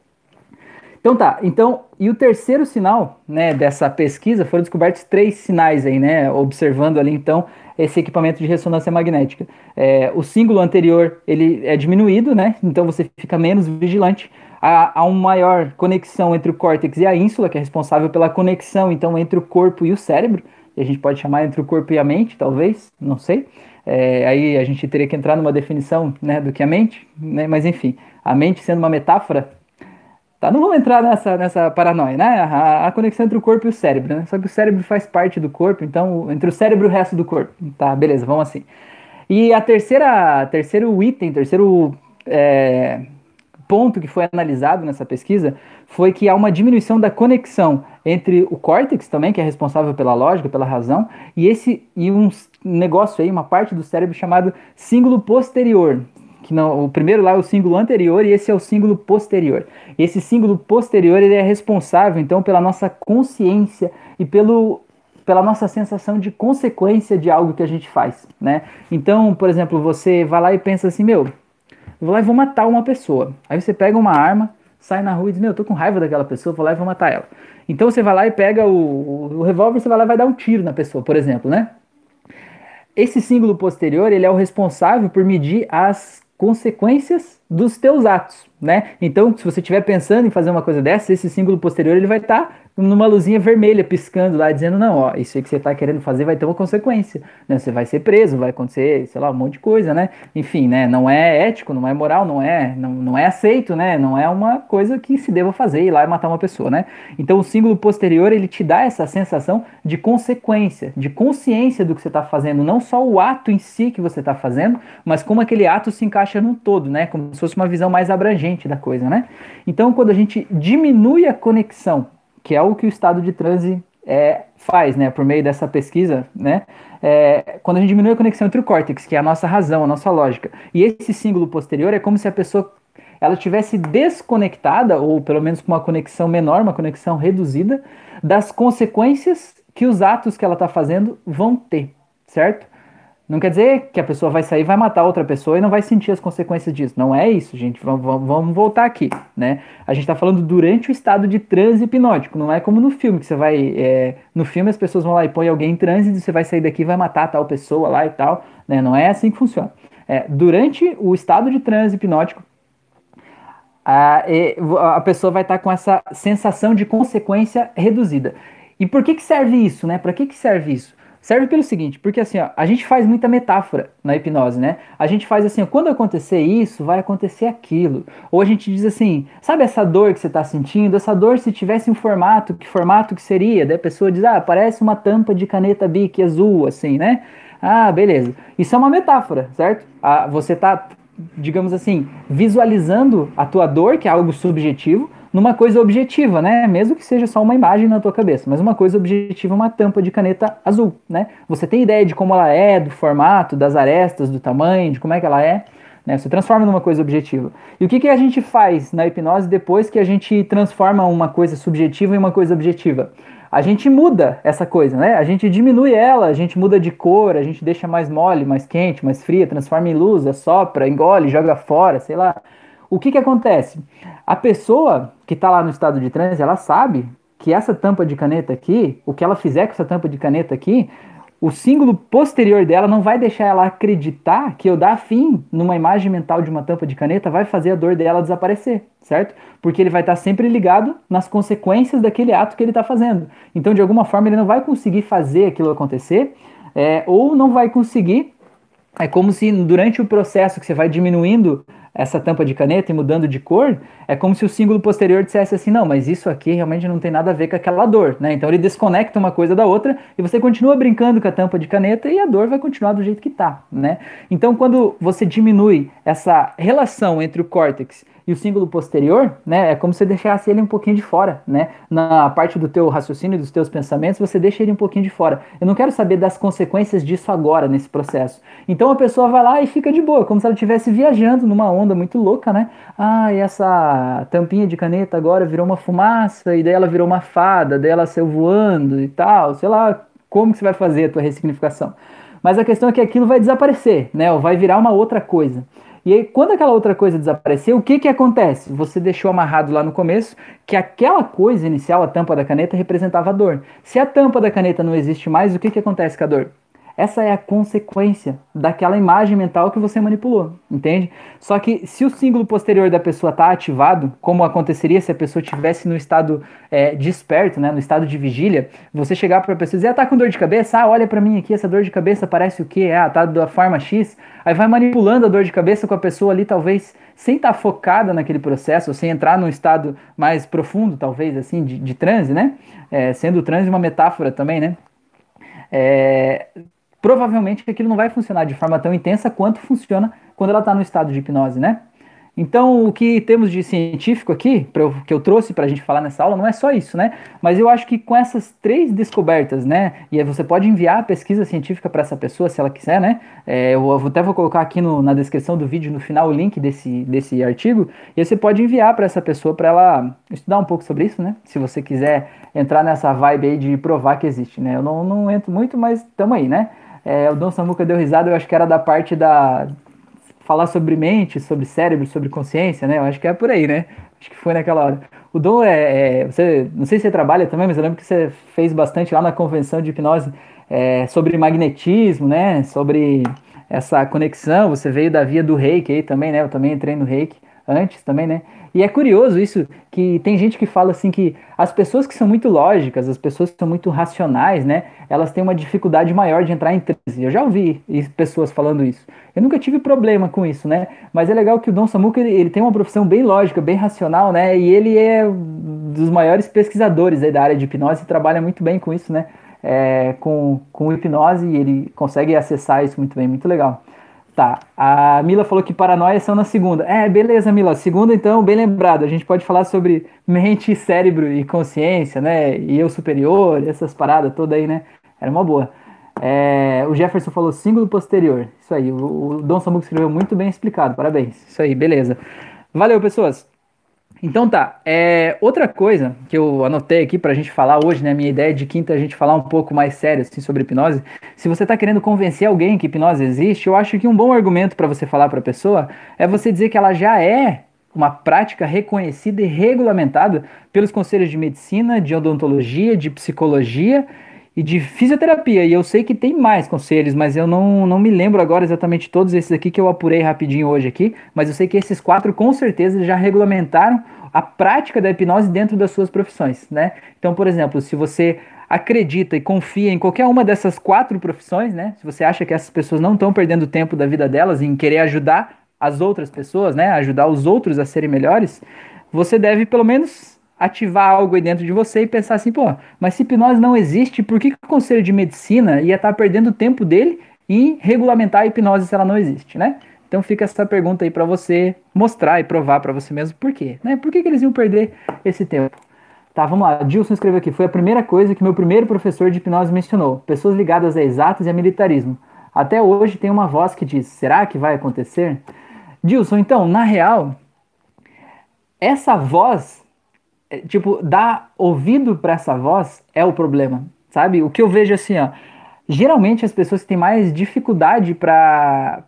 Então tá, então, e o terceiro sinal, né, dessa pesquisa, foram descobertos três sinais aí, né, observando ali então esse equipamento de ressonância magnética. É, o símbolo anterior, ele é diminuído, né, então você fica menos vigilante. Há, há uma maior conexão entre o córtex e a ínsula, que é responsável pela conexão, então, entre o corpo e o cérebro, e a gente pode chamar entre o corpo e a mente, talvez, não sei. É, aí a gente teria que entrar numa definição, né, do que é a mente, né, mas enfim, a mente sendo uma metáfora Tá, não vamos entrar nessa, nessa paranoia, né? A, a, conexão entre o corpo e o cérebro, né? Só que o cérebro faz parte do corpo, então, entre o cérebro e o resto do corpo. Tá, beleza, vamos assim. E a terceira, terceiro item, terceiro é, ponto que foi analisado nessa pesquisa foi que há uma diminuição da conexão entre o córtex também, que é responsável pela lógica, pela razão, e esse e um negócio aí, uma parte do cérebro chamado símbolo posterior, que não, o primeiro lá é o símbolo anterior e esse é o símbolo posterior. Esse símbolo posterior ele é responsável então pela nossa consciência e pelo pela nossa sensação de consequência de algo que a gente faz, né? Então, por exemplo, você vai lá e pensa assim, meu, vou lá e vou matar uma pessoa. Aí você pega uma arma, sai na rua e diz, meu, eu tô com raiva daquela pessoa, vou lá e vou matar ela. Então você vai lá e pega o, o revólver, você vai lá e vai dar um tiro na pessoa, por exemplo, né? Esse símbolo posterior, ele é o responsável por medir as consequências dos teus atos, né? Então, se você estiver pensando em fazer uma coisa dessa, esse símbolo posterior ele vai estar tá numa luzinha vermelha piscando lá, dizendo não, ó, isso aí que você está querendo fazer vai ter uma consequência, né? Você vai ser preso, vai acontecer, sei lá, um monte de coisa, né? Enfim, né? Não é ético, não é moral, não é, não, não é aceito, né? Não é uma coisa que se deva fazer ir lá e matar uma pessoa, né? Então, o símbolo posterior ele te dá essa sensação de consequência, de consciência do que você está fazendo, não só o ato em si que você está fazendo, mas como aquele ato se encaixa num todo, né? Como se fosse uma visão mais abrangente da coisa, né? Então, quando a gente diminui a conexão, que é o que o estado de transe é, faz, né, por meio dessa pesquisa, né, é, quando a gente diminui a conexão entre o córtex, que é a nossa razão, a nossa lógica, e esse símbolo posterior é como se a pessoa ela tivesse desconectada, ou pelo menos com uma conexão menor, uma conexão reduzida, das consequências que os atos que ela está fazendo vão ter, certo? Não quer dizer que a pessoa vai sair, vai matar outra pessoa e não vai sentir as consequências disso. Não é isso, gente. Vamos, vamos voltar aqui, né? A gente está falando durante o estado de transe hipnótico. Não é como no filme, que você vai... É, no filme as pessoas vão lá e põem alguém em transe e você vai sair daqui e vai matar tal pessoa lá e tal. Né? Não é assim que funciona. É, durante o estado de transe hipnótico, a, a pessoa vai estar tá com essa sensação de consequência reduzida. E por que, que serve isso, né? Para que, que serve isso? Serve pelo seguinte, porque assim, ó, a gente faz muita metáfora na hipnose, né? A gente faz assim, ó, quando acontecer isso, vai acontecer aquilo. Ou a gente diz assim, sabe essa dor que você está sentindo? Essa dor se tivesse um formato, que formato que seria? Daí a pessoa diz, ah, parece uma tampa de caneta Bic azul, assim, né? Ah, beleza. Isso é uma metáfora, certo? Ah, você está, digamos assim, visualizando a tua dor, que é algo subjetivo, numa coisa objetiva, né? Mesmo que seja só uma imagem na tua cabeça, mas uma coisa objetiva, uma tampa de caneta azul, né? Você tem ideia de como ela é, do formato, das arestas, do tamanho, de como é que ela é, né? Você transforma numa coisa objetiva. E o que, que a gente faz na hipnose depois que a gente transforma uma coisa subjetiva em uma coisa objetiva? a gente muda essa coisa, né? A gente diminui ela, a gente muda de cor, a gente deixa mais mole, mais quente, mais fria, transforma em luz, assopra, engole, joga fora, sei lá. O que que acontece? A pessoa que está lá no estado de transe, ela sabe que essa tampa de caneta aqui, o que ela fizer com essa tampa de caneta aqui, o símbolo posterior dela não vai deixar ela acreditar que eu dar fim numa imagem mental de uma tampa de caneta vai fazer a dor dela desaparecer, certo? Porque ele vai estar sempre ligado nas consequências daquele ato que ele está fazendo. Então, de alguma forma, ele não vai conseguir fazer aquilo acontecer, é, ou não vai conseguir. É como se durante o processo que você vai diminuindo essa tampa de caneta e mudando de cor, é como se o símbolo posterior dissesse assim, não, mas isso aqui realmente não tem nada a ver com aquela dor, né? Então ele desconecta uma coisa da outra e você continua brincando com a tampa de caneta e a dor vai continuar do jeito que tá, né? Então quando você diminui essa relação entre o córtex e o símbolo posterior, né, é como se você deixasse ele um pouquinho de fora, né? Na parte do teu raciocínio, dos teus pensamentos, você deixa ele um pouquinho de fora. Eu não quero saber das consequências disso agora, nesse processo. Então a pessoa vai lá e fica de boa, como se ela estivesse viajando numa onda muito louca, né? Ah, e essa tampinha de caneta agora virou uma fumaça, e daí ela virou uma fada, daí ela saiu voando e tal, sei lá, como que você vai fazer a tua ressignificação. Mas a questão é que aquilo vai desaparecer, né? Ou vai virar uma outra coisa. E aí, quando aquela outra coisa desapareceu, o que que acontece? Você deixou amarrado lá no começo que aquela coisa inicial, a tampa da caneta, representava a dor. Se a tampa da caneta não existe mais, o que que acontece com a dor? Essa é a consequência daquela imagem mental que você manipulou, entende? Só que se o símbolo posterior da pessoa está ativado, como aconteceria se a pessoa estivesse no estado é, desperto, né, no estado de vigília, você chegar para a pessoa e dizer, ah, tá com dor de cabeça? Ah, olha para mim aqui, essa dor de cabeça parece o quê? Ah, tá da forma X. Aí vai manipulando a dor de cabeça com a pessoa ali, talvez sem estar tá focada naquele processo, sem entrar num estado mais profundo, talvez, assim, de, de transe, né? É, sendo o transe uma metáfora também, né? É, provavelmente aquilo não vai funcionar de forma tão intensa quanto funciona quando ela está no estado de hipnose, né? Então, o que temos de científico aqui, que eu trouxe para a gente falar nessa aula, não é só isso, né? Mas eu acho que com essas três descobertas, né? E você pode enviar a pesquisa científica para essa pessoa, se ela quiser, né? É, eu até vou colocar aqui no, na descrição do vídeo, no final, o link desse, desse artigo. E você pode enviar para essa pessoa para ela estudar um pouco sobre isso, né? Se você quiser entrar nessa vibe aí de provar que existe, né? Eu não, não entro muito, mas estamos aí, né? É, o Dom Samuca deu risada, eu acho que era da parte da. falar sobre mente, sobre cérebro, sobre consciência, né? Eu acho que é por aí, né? Acho que foi naquela hora. O Dom é, é. você, não sei se você trabalha também, mas eu lembro que você fez bastante lá na convenção de hipnose é, sobre magnetismo, né? Sobre essa conexão. Você veio da via do reiki aí também, né? Eu também entrei no reiki antes também, né? E é curioso isso, que tem gente que fala assim que as pessoas que são muito lógicas, as pessoas que são muito racionais, né, elas têm uma dificuldade maior de entrar em transe. Eu já ouvi pessoas falando isso. Eu nunca tive problema com isso, né? Mas é legal que o Dom Samuca, ele, ele tem uma profissão bem lógica, bem racional, né? E ele é dos maiores pesquisadores aí da área de hipnose e trabalha muito bem com isso, né? É, com, com hipnose e ele consegue acessar isso muito bem, muito legal. Tá, a Mila falou que paranoia são na segunda. É, beleza, Mila. Segunda, então, bem lembrado. A gente pode falar sobre mente, cérebro e consciência, né? E eu superior, essas paradas todas aí, né? Era uma boa. É, o Jefferson falou símbolo posterior. Isso aí, o, o Dom Samuco escreveu muito bem explicado. Parabéns. Isso aí, beleza. Valeu, pessoas. Então tá, é, outra coisa que eu anotei aqui pra gente falar hoje, né, minha ideia de quinta é a gente falar um pouco mais sério assim, sobre hipnose. Se você tá querendo convencer alguém que hipnose existe, eu acho que um bom argumento para você falar para a pessoa é você dizer que ela já é uma prática reconhecida e regulamentada pelos conselhos de medicina, de odontologia, de psicologia e de fisioterapia. E eu sei que tem mais conselhos, mas eu não, não me lembro agora exatamente todos esses aqui que eu apurei rapidinho hoje aqui, mas eu sei que esses quatro com certeza já regulamentaram a prática da hipnose dentro das suas profissões, né? Então, por exemplo, se você acredita e confia em qualquer uma dessas quatro profissões, né? Se você acha que essas pessoas não estão perdendo tempo da vida delas em querer ajudar as outras pessoas, né? Ajudar os outros a serem melhores, você deve pelo menos ativar algo aí dentro de você e pensar assim, pô, mas se hipnose não existe, por que, que o Conselho de Medicina ia estar tá perdendo tempo dele em regulamentar a hipnose se ela não existe, né? Então fica essa pergunta aí para você mostrar e provar para você mesmo por quê, né? Por que, que eles iam perder esse tempo? Tá, vamos lá. Dilson escreveu aqui. Foi a primeira coisa que meu primeiro professor de hipnose mencionou. Pessoas ligadas a exatos e a militarismo. Até hoje tem uma voz que diz: será que vai acontecer? Dilson, então, na real, essa voz, tipo, dar ouvido para essa voz é o problema, sabe? O que eu vejo assim, ó. Geralmente as pessoas que têm mais dificuldade para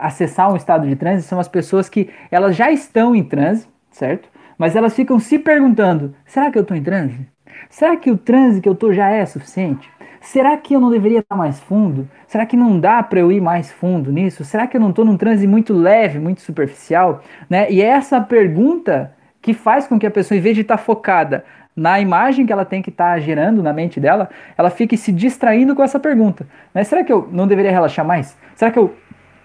acessar um estado de transe são as pessoas que elas já estão em transe, certo? Mas elas ficam se perguntando: será que eu estou em transe? Será que o transe que eu estou já é suficiente? Será que eu não deveria estar mais fundo? Será que não dá para eu ir mais fundo nisso? Será que eu não estou num transe muito leve, muito superficial? Né? E é essa pergunta que faz com que a pessoa, em vez de estar focada na imagem que ela tem que estar gerando na mente dela, ela fique se distraindo com essa pergunta. Né? Será que eu não deveria relaxar mais? Será que eu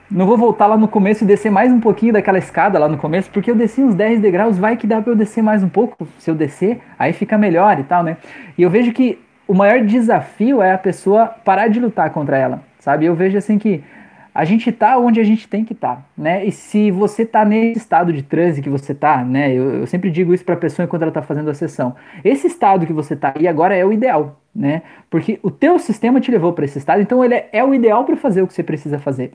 não vou voltar lá no começo e descer mais um pouquinho daquela escada lá no começo, porque eu desci uns 10 degraus, vai que dá para eu descer mais um pouco. Se eu descer, aí fica melhor e tal, né? E eu vejo que o maior desafio é a pessoa parar de lutar contra ela, sabe? Eu vejo assim que a gente tá onde a gente tem que estar, tá, né? E se você tá nesse estado de transe que você tá, né? Eu, eu sempre digo isso para a pessoa enquanto ela tá fazendo a sessão. Esse estado que você tá aí agora é o ideal, né? Porque o teu sistema te levou para esse estado, então ele é, é o ideal para fazer o que você precisa fazer.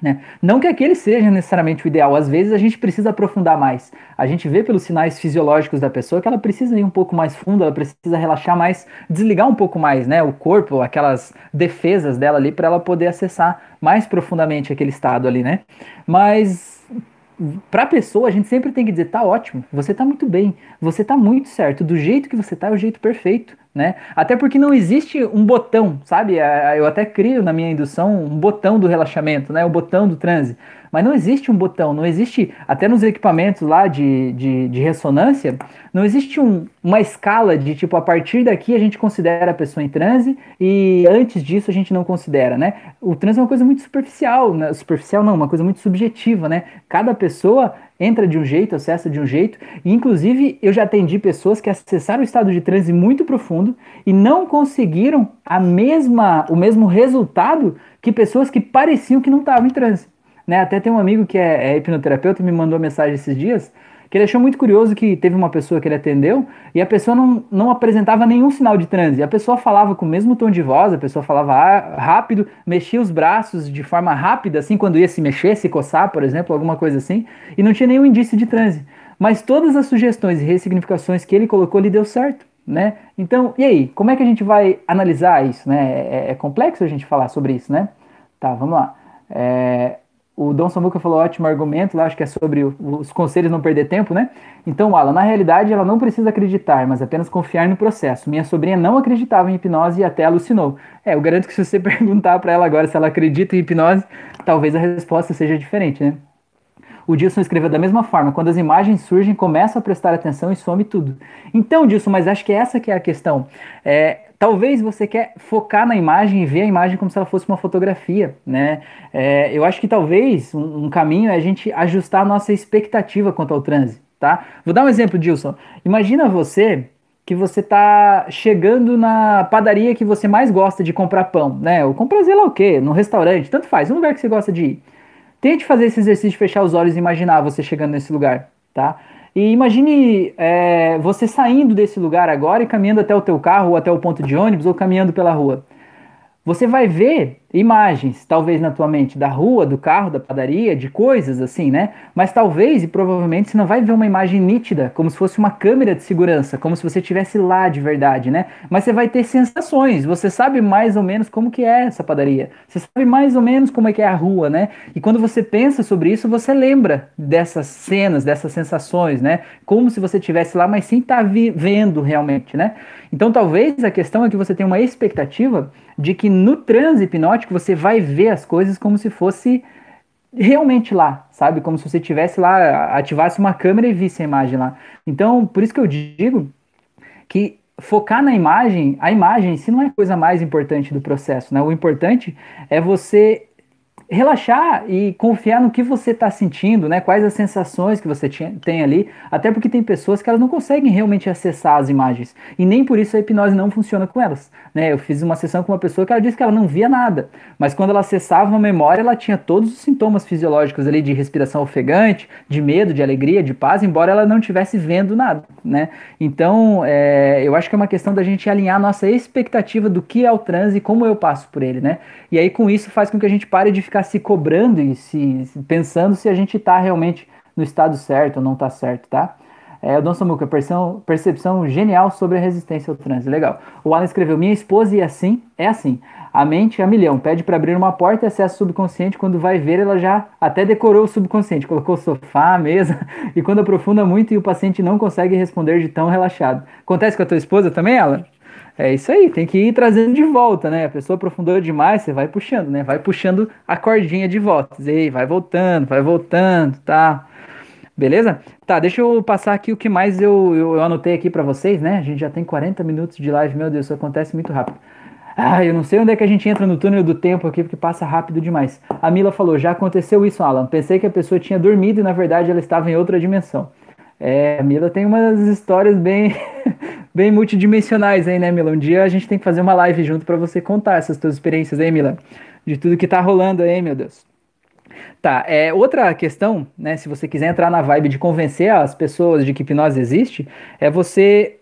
Né? Não que aquele seja necessariamente o ideal, às vezes a gente precisa aprofundar mais. A gente vê pelos sinais fisiológicos da pessoa que ela precisa ir um pouco mais fundo, ela precisa relaxar mais, desligar um pouco mais né, o corpo, aquelas defesas dela ali, para ela poder acessar mais profundamente aquele estado ali, né? Mas para a pessoa, a gente sempre tem que dizer: tá ótimo, você tá muito bem, você tá muito certo, do jeito que você tá é o jeito perfeito né? Até porque não existe um botão, sabe? Eu até crio na minha indução um botão do relaxamento, né? O botão do transe. Mas não existe um botão, não existe, até nos equipamentos lá de, de, de ressonância, não existe um, uma escala de tipo, a partir daqui a gente considera a pessoa em transe e antes disso a gente não considera, né? O transe é uma coisa muito superficial, né? superficial não, uma coisa muito subjetiva, né? Cada pessoa entra de um jeito, acessa de um jeito. E, inclusive, eu já atendi pessoas que acessaram o estado de transe muito profundo e não conseguiram a mesma, o mesmo resultado que pessoas que pareciam que não estavam em transe. Né? Até tem um amigo que é, é hipnoterapeuta me mandou mensagem esses dias que ele achou muito curioso que teve uma pessoa que ele atendeu e a pessoa não, não apresentava nenhum sinal de transe. A pessoa falava com o mesmo tom de voz, a pessoa falava rápido, mexia os braços de forma rápida, assim, quando ia se mexer, se coçar, por exemplo, alguma coisa assim, e não tinha nenhum indício de transe. Mas todas as sugestões e ressignificações que ele colocou lhe deu certo. Né? Então, e aí, como é que a gente vai analisar isso? Né? É, é complexo a gente falar sobre isso, né? Tá, vamos lá. É, o Dom Samuca falou ótimo argumento lá, acho que é sobre os conselhos não perder tempo, né? Então, Alan, na realidade ela não precisa acreditar, mas apenas confiar no processo. Minha sobrinha não acreditava em hipnose e até alucinou. É, eu garanto que se você perguntar para ela agora se ela acredita em hipnose, talvez a resposta seja diferente, né? O Dilson escreveu da mesma forma, quando as imagens surgem, começa a prestar atenção e some tudo. Então, Dilson, mas acho que essa que é a questão. É, talvez você quer focar na imagem e ver a imagem como se ela fosse uma fotografia, né? É, eu acho que talvez um, um, caminho é a gente ajustar a nossa expectativa quanto ao transe, tá? Vou dar um exemplo, Dilson. Imagina você que você tá chegando na padaria que você mais gosta de comprar pão, né? Ou comprar sei lá o quê, no restaurante, tanto faz, um lugar que você gosta de ir. Tente fazer esse exercício de fechar os olhos e imaginar você chegando nesse lugar, tá? E imagine é, você saindo desse lugar agora e caminhando até o teu carro ou até o ponto de ônibus ou caminhando pela rua. Você vai ver imagens, talvez na tua mente, da rua, do carro, da padaria, de coisas assim, né? Mas talvez e provavelmente você não vai ver uma imagem nítida, como se fosse uma câmera de segurança, como se você estivesse lá de verdade, né? Mas você vai ter sensações, você sabe mais ou menos como que é essa padaria, você sabe mais ou menos como é que é a rua, né? E quando você pensa sobre isso, você lembra dessas cenas, dessas sensações, né? Como se você estivesse lá, mas sem estar tá vendo realmente, né? Então talvez a questão é que você tem uma expectativa de que no transe hipnótico que você vai ver as coisas como se fosse realmente lá, sabe? Como se você tivesse lá, ativasse uma câmera e visse a imagem lá. Então, por isso que eu digo que focar na imagem, a imagem em si não é a coisa mais importante do processo, né? O importante é você relaxar e confiar no que você está sentindo, né? Quais as sensações que você tinha, tem ali. Até porque tem pessoas que elas não conseguem realmente acessar as imagens. E nem por isso a hipnose não funciona com elas. Né? Eu fiz uma sessão com uma pessoa que ela disse que ela não via nada. Mas quando ela acessava uma memória, ela tinha todos os sintomas fisiológicos ali de respiração ofegante, de medo, de alegria, de paz, embora ela não estivesse vendo nada. Né? Então, é, eu acho que é uma questão da gente alinhar a nossa expectativa do que é o transe e como eu passo por ele. Né? E aí, com isso, faz com que a gente pare de ficar ficar se cobrando e se, pensando se a gente está realmente no estado certo ou não está certo, tá? É, o Dom Samuca, percepção, percepção genial sobre a resistência ao trânsito. Legal. O Alan escreveu: Minha esposa e assim é assim. A mente é a milhão. Pede para abrir uma porta e acessa subconsciente. Quando vai ver, ela já até decorou o subconsciente. Colocou sofá, mesa. E quando aprofunda muito e o paciente não consegue responder de tão relaxado. Acontece com a tua esposa também, Alan? É isso aí, tem que ir trazendo de volta, né? A pessoa aprofundou demais, você vai puxando, né? Vai puxando a cordinha de volta. E vai voltando, vai voltando, tá? Beleza? Tá, deixa eu passar aqui o que mais eu, eu, eu anotei aqui para vocês, né? A gente já tem 40 minutos de live, meu Deus, isso acontece muito rápido. Ah, eu não sei onde é que a gente entra no túnel do tempo aqui, porque passa rápido demais. A Mila falou, já aconteceu isso, Alan. Pensei que a pessoa tinha dormido e na verdade ela estava em outra dimensão. É, a Mila tem umas histórias bem, bem multidimensionais aí, né, Mila? Um dia a gente tem que fazer uma live junto para você contar essas suas experiências aí, Mila. De tudo que tá rolando aí, meu Deus. Tá, é, outra questão, né, se você quiser entrar na vibe de convencer as pessoas de que hipnose existe, é você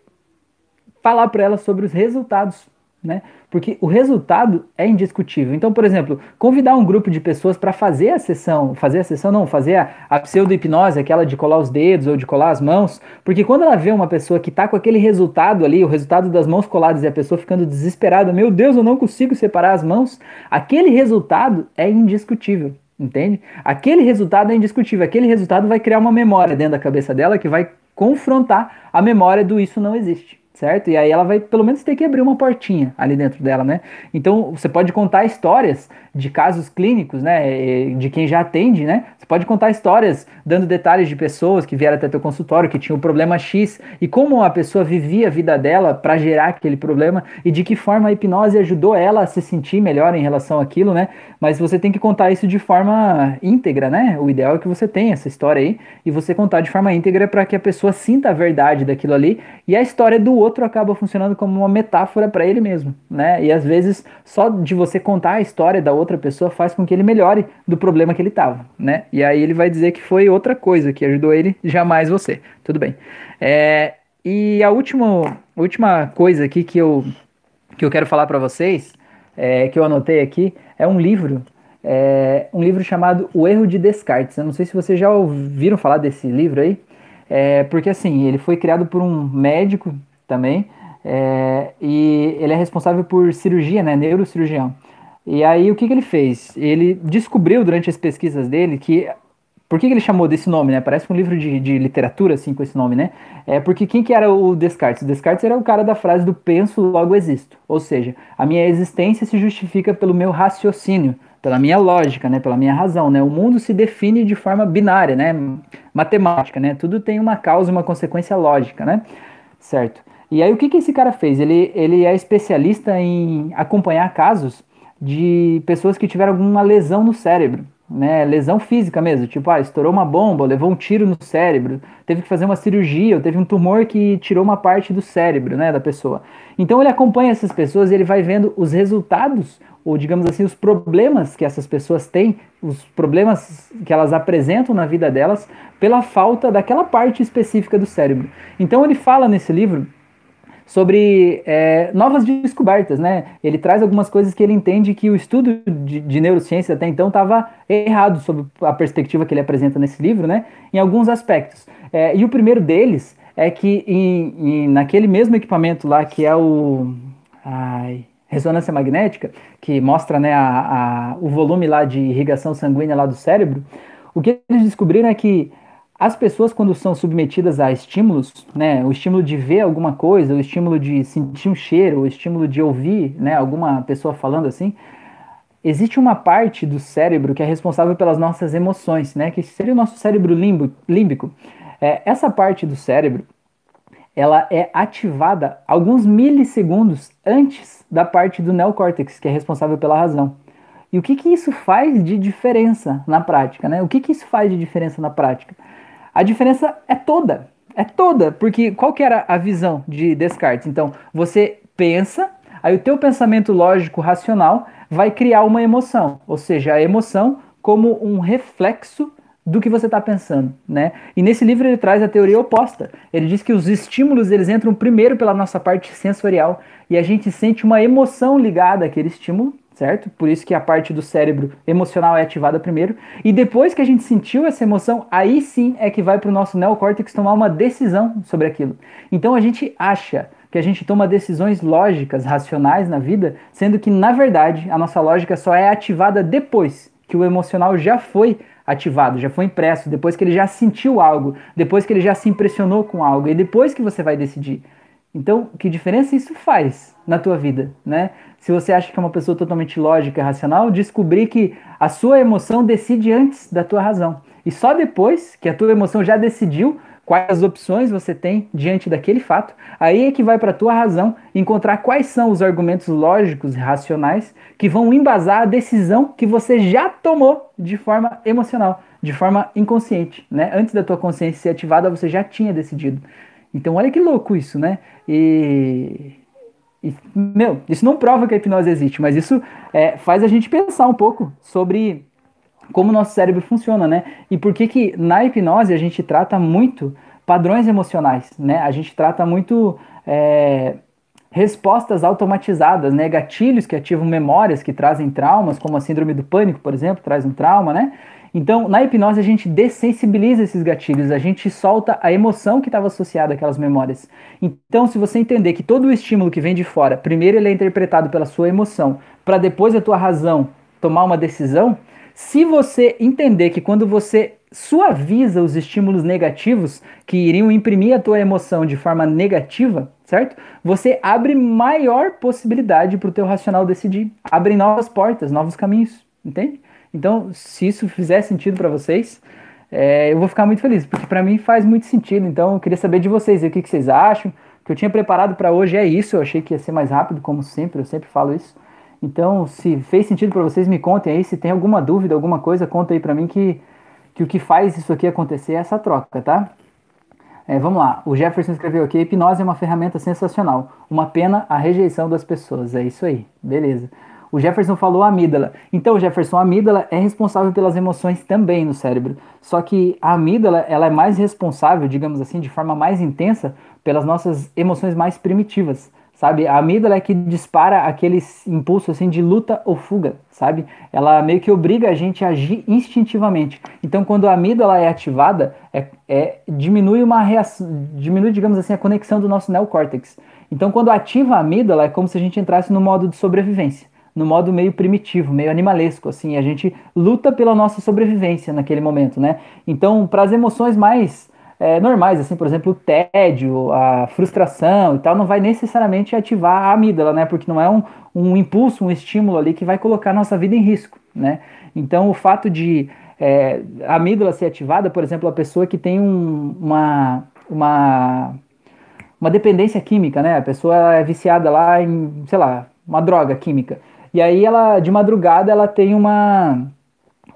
falar para elas sobre os resultados, né? porque o resultado é indiscutível. Então, por exemplo, convidar um grupo de pessoas para fazer a sessão, fazer a sessão não, fazer a, a pseudo-hipnose, aquela de colar os dedos ou de colar as mãos, porque quando ela vê uma pessoa que está com aquele resultado ali, o resultado das mãos coladas e a pessoa ficando desesperada, meu Deus, eu não consigo separar as mãos, aquele resultado é indiscutível. Entende? Aquele resultado é indiscutível. Aquele resultado vai criar uma memória dentro da cabeça dela que vai confrontar a memória do isso não existe certo? E aí ela vai pelo menos ter que abrir uma portinha ali dentro dela, né? Então você pode contar histórias de casos clínicos, né? De quem já atende, né? Você pode contar histórias dando detalhes de pessoas que vieram até teu consultório, que tinham o problema X e como a pessoa vivia a vida dela para gerar aquele problema e de que forma a hipnose ajudou ela a se sentir melhor em relação àquilo, né? Mas você tem que contar isso de forma íntegra, né? O ideal é que você tenha essa história aí e você contar de forma íntegra para que a pessoa sinta a verdade daquilo ali e a história do outro acaba funcionando como uma metáfora para ele mesmo, né? E às vezes só de você contar a história da outra pessoa faz com que ele melhore do problema que ele tava, né? E aí ele vai dizer que foi outra coisa que ajudou ele, jamais você. Tudo bem. É, e a última, última coisa aqui que eu, que eu quero falar para vocês, é, que eu anotei aqui, é um livro é um livro chamado O Erro de Descartes. Eu não sei se vocês já ouviram falar desse livro aí, é, porque assim, ele foi criado por um médico também, é, e ele é responsável por cirurgia, né, neurocirurgião. E aí o que, que ele fez? Ele descobriu durante as pesquisas dele que por que, que, ele chamou desse nome, né? Parece um livro de, de, literatura, assim, com esse nome, né? É porque quem que era o Descartes? O Descartes era o cara da frase do penso, logo existo. Ou seja, a minha existência se justifica pelo meu raciocínio, pela minha lógica, né? Pela minha razão, né? O mundo se define de forma binária, né? Matemática, né? Tudo tem uma causa e uma consequência lógica, né? Certo. E aí o que, que esse cara fez? Ele, ele é especialista em acompanhar casos de pessoas que tiveram alguma lesão no cérebro, né? Lesão física mesmo, tipo, ah, estourou uma bomba, levou um tiro no cérebro, teve que fazer uma cirurgia, ou teve um tumor que tirou uma parte do cérebro, né, da pessoa. Então ele acompanha essas pessoas e ele vai vendo os resultados, ou digamos assim, os problemas que essas pessoas têm, os problemas que elas apresentam na vida delas, pela falta daquela parte específica do cérebro. Então ele fala nesse livro sobre é, novas descobertas, né? Ele traz algumas coisas que ele entende que o estudo de, de neurociência até então estava errado sobre a perspectiva que ele apresenta nesse livro, né? Em alguns aspectos. É, e o primeiro deles é que em, em, naquele mesmo equipamento lá que é o ai, ressonância magnética, que mostra né, a, a, o volume lá de irrigação sanguínea lá do cérebro, o que eles descobriram é que as pessoas, quando são submetidas a estímulos, né, o estímulo de ver alguma coisa, o estímulo de sentir um cheiro, o estímulo de ouvir né, alguma pessoa falando assim, existe uma parte do cérebro que é responsável pelas nossas emoções, né, que seria o nosso cérebro límbico. É, essa parte do cérebro, ela é ativada alguns milissegundos antes da parte do neocórtex, que é responsável pela razão. E o que, que isso faz de diferença na prática? Né? O que, que isso faz de diferença na prática? A diferença é toda. É toda, porque qual que era a visão de Descartes? Então, você pensa, aí o teu pensamento lógico racional vai criar uma emoção, ou seja, a emoção como um reflexo do que você está pensando, né? E nesse livro ele traz a teoria oposta. Ele diz que os estímulos eles entram primeiro pela nossa parte sensorial e a gente sente uma emoção ligada àquele estímulo, certo? Por isso que a parte do cérebro emocional é ativada primeiro e depois que a gente sentiu essa emoção, aí sim é que vai para o nosso neocórtex tomar uma decisão sobre aquilo. Então a gente acha que a gente toma decisões lógicas, racionais na vida, sendo que na verdade a nossa lógica só é ativada depois que o emocional já foi ativado, já foi impresso, depois que ele já sentiu algo, depois que ele já se impressionou com algo, e depois que você vai decidir. Então, que diferença isso faz na tua vida, né? Se você acha que é uma pessoa totalmente lógica e racional, descobrir que a sua emoção decide antes da tua razão. E só depois que a tua emoção já decidiu, quais opções você tem diante daquele fato, aí é que vai para a tua razão encontrar quais são os argumentos lógicos e racionais que vão embasar a decisão que você já tomou de forma emocional, de forma inconsciente, né? Antes da tua consciência ser ativada, você já tinha decidido. Então, olha que louco isso, né? E, e meu, isso não prova que a hipnose existe, mas isso é, faz a gente pensar um pouco sobre como o nosso cérebro funciona, né? E por que que na hipnose a gente trata muito padrões emocionais, né? A gente trata muito é, respostas automatizadas, né? Gatilhos que ativam memórias que trazem traumas, como a síndrome do pânico, por exemplo, traz um trauma, né? Então, na hipnose, a gente dessensibiliza esses gatilhos, a gente solta a emoção que estava associada àquelas memórias. Então, se você entender que todo o estímulo que vem de fora, primeiro ele é interpretado pela sua emoção, para depois a tua razão tomar uma decisão, se você entender que quando você suaviza os estímulos negativos que iriam imprimir a tua emoção de forma negativa, certo? Você abre maior possibilidade para o teu racional decidir, abre novas portas, novos caminhos, entende? Então, se isso fizer sentido para vocês, é, eu vou ficar muito feliz, porque para mim faz muito sentido. Então, eu queria saber de vocês o que, que vocês acham. O que eu tinha preparado para hoje é isso. Eu achei que ia ser mais rápido, como sempre, eu sempre falo isso. Então, se fez sentido para vocês, me contem aí. Se tem alguma dúvida, alguma coisa, conta aí para mim que, que o que faz isso aqui acontecer é essa troca, tá? É, vamos lá. O Jefferson escreveu aqui: hipnose é uma ferramenta sensacional. Uma pena a rejeição das pessoas. É isso aí. Beleza. O Jefferson falou amígdala. Então, Jefferson, a amígdala é responsável pelas emoções também no cérebro. Só que a amígdala, ela é mais responsável, digamos assim, de forma mais intensa, pelas nossas emoções mais primitivas sabe? A amígdala é que dispara aquele impulso assim de luta ou fuga, sabe? Ela meio que obriga a gente a agir instintivamente. Então, quando a amígdala é ativada, é, é diminui uma reação, diminui, digamos assim, a conexão do nosso neocórtex. Então, quando ativa a amígdala, é como se a gente entrasse no modo de sobrevivência, no modo meio primitivo, meio animalesco, assim. A gente luta pela nossa sobrevivência naquele momento, né? Então, para as emoções mais é, normais, assim, por exemplo, o tédio, a frustração e tal, não vai necessariamente ativar a amígdala, né? Porque não é um, um impulso, um estímulo ali que vai colocar a nossa vida em risco, né? Então, o fato de é, a amígdala ser ativada, por exemplo, a pessoa que tem um, uma, uma, uma dependência química, né? A pessoa é viciada lá em, sei lá, uma droga química. E aí ela, de madrugada, ela tem uma,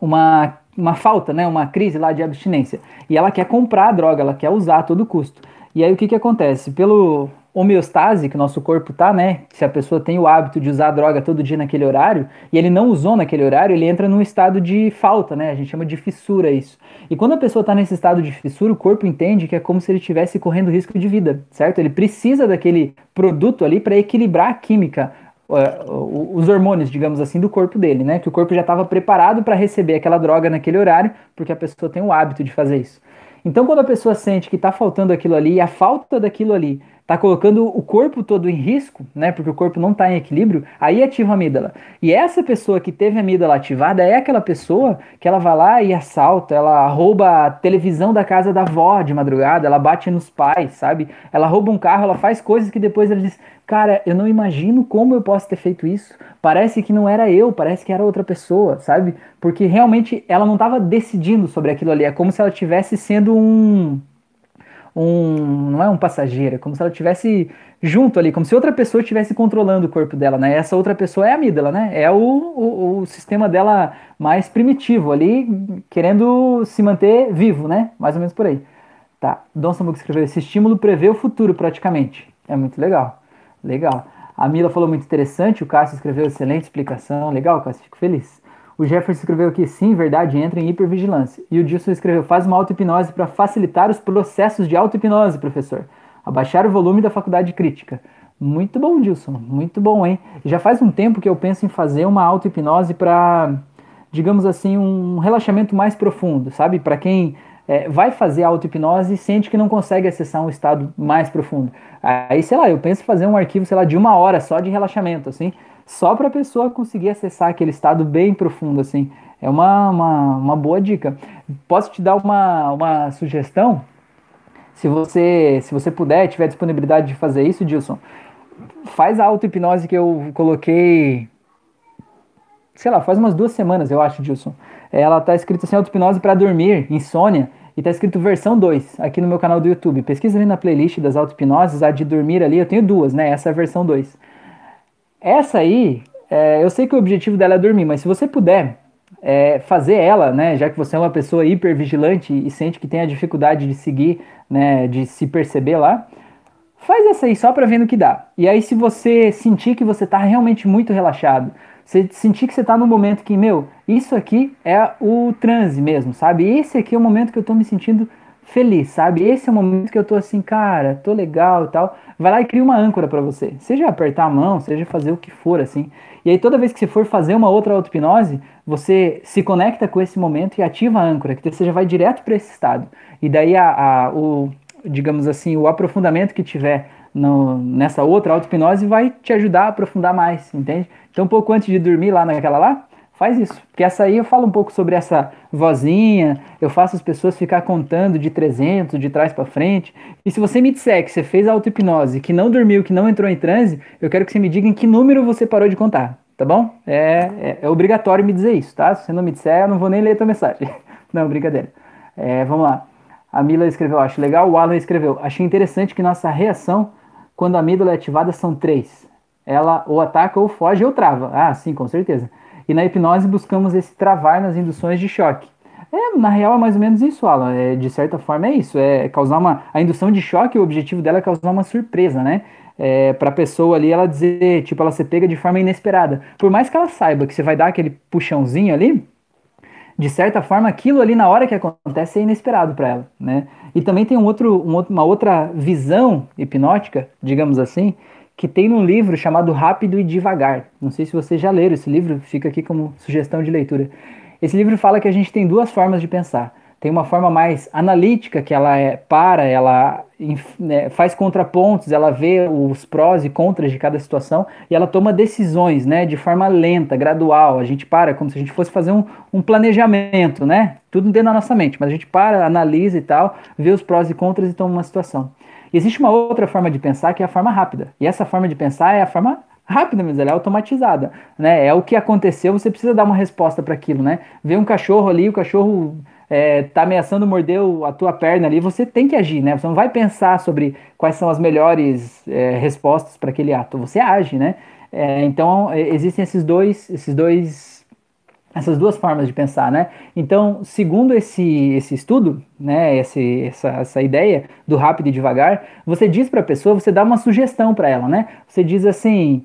uma uma falta, né, uma crise lá de abstinência. E ela quer comprar a droga, ela quer usar a todo custo. E aí o que, que acontece? Pelo homeostase que o nosso corpo tá, né? Se a pessoa tem o hábito de usar a droga todo dia naquele horário e ele não usou naquele horário, ele entra num estado de falta, né? A gente chama de fissura isso. E quando a pessoa está nesse estado de fissura, o corpo entende que é como se ele estivesse correndo risco de vida, certo? Ele precisa daquele produto ali para equilibrar a química, os hormônios, digamos assim, do corpo dele, né? Que o corpo já estava preparado para receber aquela droga naquele horário, porque a pessoa tem o hábito de fazer isso. Então, quando a pessoa sente que está faltando aquilo ali e a falta daquilo ali está colocando o corpo todo em risco, né? Porque o corpo não está em equilíbrio, aí ativa a amígdala. E essa pessoa que teve a amígdala ativada é aquela pessoa que ela vai lá e assalta, ela rouba a televisão da casa da avó de madrugada, ela bate nos pais, sabe? Ela rouba um carro, ela faz coisas que depois ela diz: Cara, eu não imagino como eu posso ter feito isso. Parece que não era eu, parece que era outra pessoa, sabe? Porque realmente ela não estava decidindo sobre aquilo ali. É como se ela tivesse sendo um um, não é um passageiro, é como se ela tivesse junto ali, como se outra pessoa estivesse controlando o corpo dela, né? Essa outra pessoa é a amígdala, né? É o, o, o, sistema dela mais primitivo ali, querendo se manter vivo, né? Mais ou menos por aí. Tá, Dom Samuel escreveu, esse estímulo prevê o futuro praticamente. É muito legal, legal. A Mila falou muito interessante, o Cássio escreveu excelente explicação, legal, Cássio, fico feliz. O Jefferson escreveu que sim, verdade, entra em hipervigilância. E o Dilson escreveu, faz uma auto-hipnose para facilitar os processos de auto-hipnose, professor. Abaixar o volume da faculdade crítica. Muito bom, Dilson, muito bom, hein? Já faz um tempo que eu penso em fazer uma auto-hipnose para, digamos assim, um relaxamento mais profundo, sabe? Para quem é, vai fazer auto-hipnose e sente que não consegue acessar um estado mais profundo. Aí, sei lá, eu penso em fazer um arquivo, sei lá, de uma hora só de relaxamento, assim, só para a pessoa conseguir acessar aquele estado bem profundo, assim. É uma, uma, uma boa dica. Posso te dar uma, uma sugestão? Se você, se você puder, tiver disponibilidade de fazer isso, Dilson, faz a auto-hipnose que eu coloquei, sei lá, faz umas duas semanas, eu acho, Dilson. Ela tá escrita assim, auto-hipnose para dormir, insônia, e tá escrito versão 2 aqui no meu canal do YouTube. Pesquisa ali na playlist das auto-hipnoses, a de dormir ali, eu tenho duas, né? Essa é a versão 2. Essa aí, é, eu sei que o objetivo dela é dormir, mas se você puder é, fazer ela, né, já que você é uma pessoa hipervigilante e sente que tem a dificuldade de seguir, né, de se perceber lá, faz essa aí só para ver no que dá. E aí se você sentir que você está realmente muito relaxado, você sentir que você está num momento que, meu, isso aqui é o transe mesmo, sabe? Esse aqui é o momento que eu estou me sentindo feliz, sabe? Esse é o momento que eu tô assim, cara, tô legal e tal. Vai lá e cria uma âncora para você. Seja apertar a mão, seja fazer o que for, assim. E aí toda vez que você for fazer uma outra auto-hipnose, você se conecta com esse momento e ativa a âncora, que você já vai direto para esse estado. E daí a, a, o, digamos assim, o aprofundamento que tiver no, nessa outra auto-hipnose vai te ajudar a aprofundar mais, entende? Então um pouco antes de dormir lá naquela lá, Faz isso. Porque essa aí eu falo um pouco sobre essa vozinha, eu faço as pessoas ficar contando de 300, de trás para frente. E se você me disser que você fez a auto-hipnose, que não dormiu, que não entrou em transe, eu quero que você me diga em que número você parou de contar, tá bom? É, é, é obrigatório me dizer isso, tá? Se você não me disser, eu não vou nem ler a tua mensagem. não, brincadeira. É, vamos lá. A Mila escreveu, acho legal. O Alan escreveu, achei interessante que nossa reação quando a amígdala é ativada são três. Ela ou ataca ou foge ou trava. Ah, sim, com certeza. E na hipnose buscamos esse travar nas induções de choque. É, na real é mais ou menos isso, Alan. É, de certa forma é isso. É causar uma. A indução de choque, o objetivo dela é causar uma surpresa, né? É, para a pessoa ali ela dizer, tipo, ela ser pega de forma inesperada. Por mais que ela saiba que você vai dar aquele puxãozinho ali, de certa forma aquilo ali na hora que acontece é inesperado para ela, né? E também tem um outro, um, uma outra visão hipnótica, digamos assim, que tem num livro chamado Rápido e Devagar. Não sei se vocês já leram esse livro, fica aqui como sugestão de leitura. Esse livro fala que a gente tem duas formas de pensar. Tem uma forma mais analítica, que ela é para, ela né, faz contrapontos, ela vê os prós e contras de cada situação e ela toma decisões né, de forma lenta, gradual. A gente para, como se a gente fosse fazer um, um planejamento, né? Tudo dentro da nossa mente, mas a gente para, analisa e tal, vê os prós e contras e toma uma situação. Existe uma outra forma de pensar que é a forma rápida. E essa forma de pensar é a forma rápida, mas ela é automatizada, né? É o que aconteceu, você precisa dar uma resposta para aquilo, né? Vê um cachorro ali, o cachorro é, tá ameaçando morder a tua perna ali, você tem que agir, né? Você não vai pensar sobre quais são as melhores é, respostas para aquele ato, você age, né? É, então é, existem esses dois, esses dois essas duas formas de pensar, né? Então, segundo esse, esse estudo, né, esse, essa, essa ideia do rápido e devagar, você diz para a pessoa, você dá uma sugestão para ela, né? Você diz assim,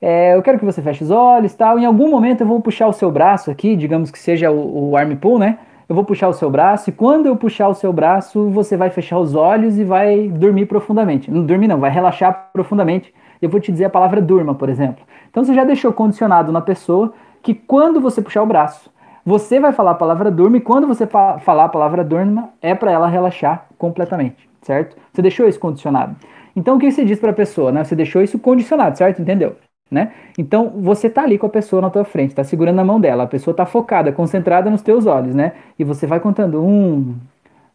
é, eu quero que você feche os olhos, tal. Em algum momento eu vou puxar o seu braço aqui, digamos que seja o, o arm pull, né? Eu vou puxar o seu braço e quando eu puxar o seu braço, você vai fechar os olhos e vai dormir profundamente. Não dormir não, vai relaxar profundamente. Eu vou te dizer a palavra durma, por exemplo. Então você já deixou condicionado na pessoa que quando você puxar o braço, você vai falar a palavra durma e quando você falar a palavra durma, é para ela relaxar completamente, certo? Você deixou isso condicionado. Então o que você diz para a pessoa, né? Você deixou isso condicionado, certo? Entendeu? Né? Então você tá ali com a pessoa na tua frente, tá segurando a mão dela, a pessoa tá focada, concentrada nos teus olhos, né? E você vai contando um,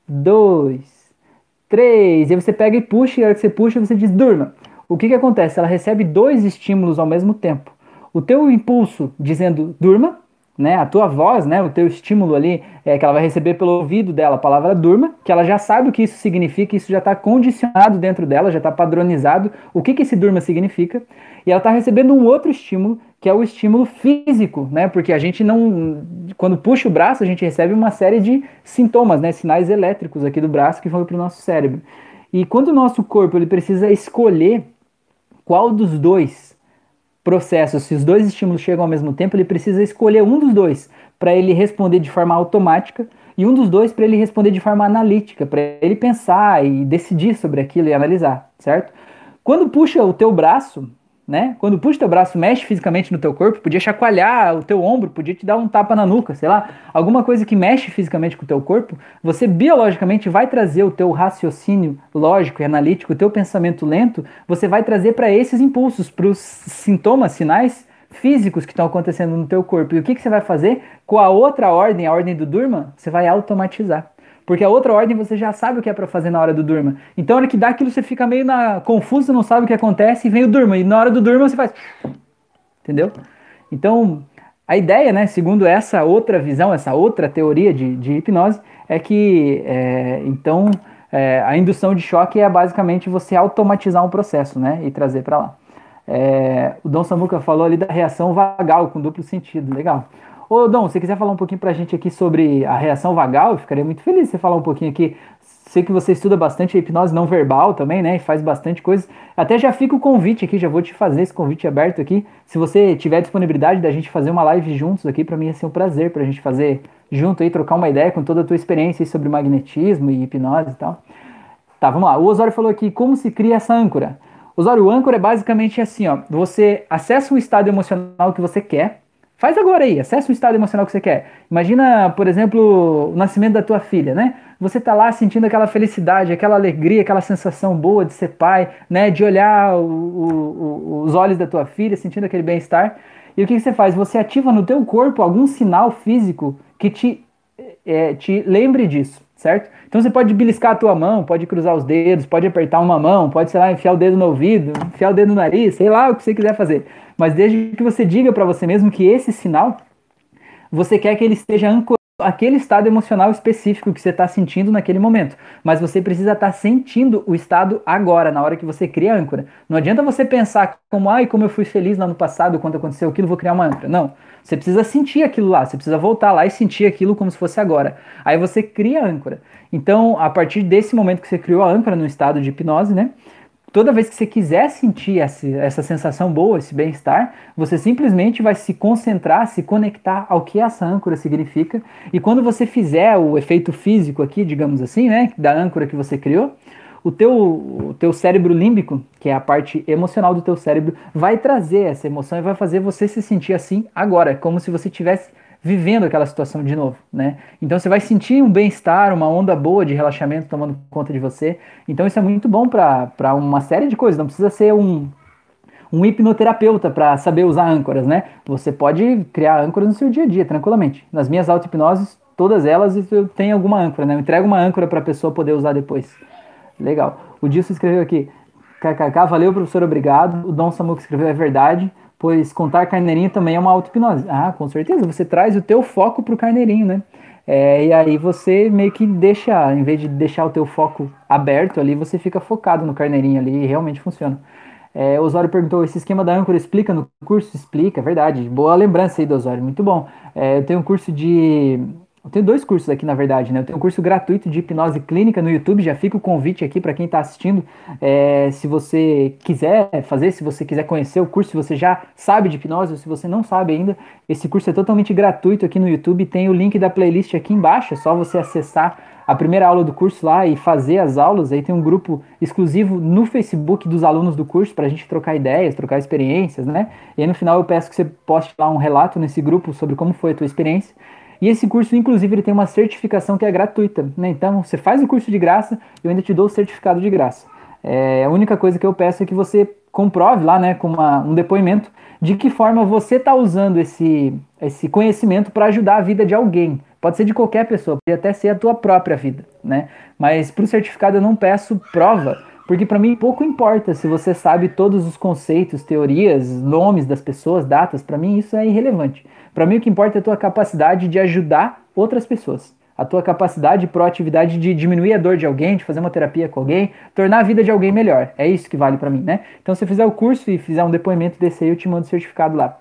dois, três, e você pega e puxa, e a hora que você puxa, você diz durma. O que que acontece? Ela recebe dois estímulos ao mesmo tempo o teu impulso dizendo durma né, a tua voz, né, o teu estímulo ali, é, que ela vai receber pelo ouvido dela, a palavra durma, que ela já sabe o que isso significa, isso já está condicionado dentro dela, já está padronizado o que, que esse durma significa, e ela está recebendo um outro estímulo, que é o estímulo físico, né, porque a gente não, quando puxa o braço, a gente recebe uma série de sintomas, né, sinais elétricos aqui do braço que vão para o nosso cérebro. E quando o nosso corpo ele precisa escolher qual dos dois processo, se os dois estímulos chegam ao mesmo tempo, ele precisa escolher um dos dois para ele responder de forma automática e um dos dois para ele responder de forma analítica, para ele pensar e decidir sobre aquilo e analisar, certo? Quando puxa o teu braço, né? Quando puxa teu braço, mexe fisicamente no teu corpo, podia chacoalhar o teu ombro, podia te dar um tapa na nuca, sei lá, alguma coisa que mexe fisicamente com o teu corpo, você biologicamente vai trazer o teu raciocínio lógico e analítico, o teu pensamento lento, você vai trazer para esses impulsos, para os sintomas, sinais físicos que estão acontecendo no teu corpo. E o que, que você vai fazer com a outra ordem, a ordem do Durma? Você vai automatizar. Porque a outra ordem você já sabe o que é para fazer na hora do durma. Então, na hora que dá aquilo, você fica meio na, confuso, não sabe o que acontece e vem o durma. E na hora do durma você faz. Entendeu? Então, a ideia, né, segundo essa outra visão, essa outra teoria de, de hipnose, é que é, então é, a indução de choque é basicamente você automatizar um processo, né, e trazer para lá. É, o Dom Samuca falou ali da reação vagal com duplo sentido, legal. Ô, Dom, se quiser falar um pouquinho pra gente aqui sobre a reação vagal, eu ficaria muito feliz se você falar um pouquinho aqui. Sei que você estuda bastante a hipnose não verbal também, né? E faz bastante coisa. Até já fica o convite aqui, já vou te fazer esse convite aberto aqui. Se você tiver disponibilidade da gente fazer uma live juntos aqui, para mim ia ser um prazer pra gente fazer junto aí, trocar uma ideia com toda a tua experiência sobre magnetismo e hipnose e tal. Tá, vamos lá. O Osório falou aqui como se cria essa âncora. Osório, o âncora é basicamente assim, ó. Você acessa um estado emocional que você quer, Faz agora aí, acessa o estado emocional que você quer. Imagina, por exemplo, o nascimento da tua filha, né? Você tá lá sentindo aquela felicidade, aquela alegria, aquela sensação boa de ser pai, né? De olhar o, o, os olhos da tua filha, sentindo aquele bem-estar. E o que, que, você faz? Você ativa no teu corpo algum sinal físico que te, é, te lembre disso, certo? Então você pode beliscar a tua mão, pode cruzar os dedos, pode apertar uma mão, pode, sei lá, enfiar o dedo no ouvido, enfiar o dedo no nariz, sei lá o que você quiser fazer mas desde que você diga para você mesmo que esse sinal você quer que ele esteja ancorado aquele estado emocional específico que você está sentindo naquele momento. Mas você precisa estar tá sentindo o estado agora, na hora que você cria a âncora. Não adianta você pensar como, ai, como eu fui feliz lá no passado, quando aconteceu aquilo, vou criar uma âncora. Não. Você precisa sentir aquilo lá, você precisa voltar lá e sentir aquilo como se fosse agora. Aí você cria a âncora. Então, a partir desse momento que você criou a âncora no estado de hipnose, né? Toda vez que você quiser sentir essa, essa sensação boa, esse bem-estar, você simplesmente vai se concentrar, se conectar ao que essa âncora significa. E quando você fizer o efeito físico aqui, digamos assim, né, da âncora que você criou, o teu, o teu cérebro límbico, que é a parte emocional do teu cérebro, vai trazer essa emoção e vai fazer você se sentir assim agora, como se você tivesse vivendo aquela situação de novo, né? Então você vai sentir um bem-estar, uma onda boa de relaxamento tomando conta de você. Então isso é muito bom para uma série de coisas. Não precisa ser um, um hipnoterapeuta para saber usar âncoras, né? Você pode criar âncoras no seu dia a dia, tranquilamente. Nas minhas auto-hipnoses, todas elas eu tenho alguma âncora, né? Eu entrego uma âncora para a pessoa poder usar depois. Legal. O Dilson escreveu aqui, KKK, valeu professor, obrigado. O Dom Samuco escreveu, é verdade pois contar carneirinho também é uma auto-hipnose. Ah, com certeza, você traz o teu foco pro carneirinho, né? É, e aí você meio que deixa, em vez de deixar o teu foco aberto ali, você fica focado no carneirinho ali e realmente funciona. É, o Osório perguntou, esse esquema da âncora explica no curso? Explica, é verdade. Boa lembrança aí do Osório, muito bom. É, eu tenho um curso de eu tenho dois cursos aqui, na verdade, né? Eu tenho um curso gratuito de hipnose clínica no YouTube, já fica o convite aqui para quem está assistindo. É, se você quiser fazer, se você quiser conhecer o curso, se você já sabe de hipnose ou se você não sabe ainda, esse curso é totalmente gratuito aqui no YouTube. Tem o link da playlist aqui embaixo, é só você acessar a primeira aula do curso lá e fazer as aulas. Aí tem um grupo exclusivo no Facebook dos alunos do curso para a gente trocar ideias, trocar experiências, né? E aí no final eu peço que você poste lá um relato nesse grupo sobre como foi a tua experiência. E esse curso, inclusive, ele tem uma certificação que é gratuita. Né? Então, você faz o curso de graça e eu ainda te dou o certificado de graça. É, a única coisa que eu peço é que você comprove lá, né, com uma, um depoimento, de que forma você está usando esse, esse conhecimento para ajudar a vida de alguém. Pode ser de qualquer pessoa, pode até ser a tua própria vida, né? Mas para o certificado eu não peço prova, Porque para mim pouco importa se você sabe todos os conceitos, teorias, nomes das pessoas, datas, para mim isso é irrelevante. Para mim o que importa é a tua capacidade de ajudar outras pessoas. A tua capacidade e proatividade de diminuir a dor de alguém, de fazer uma terapia com alguém, tornar a vida de alguém melhor. É isso que vale para mim, né? Então, se você fizer o curso e fizer um depoimento desse aí, eu te mando o certificado lá.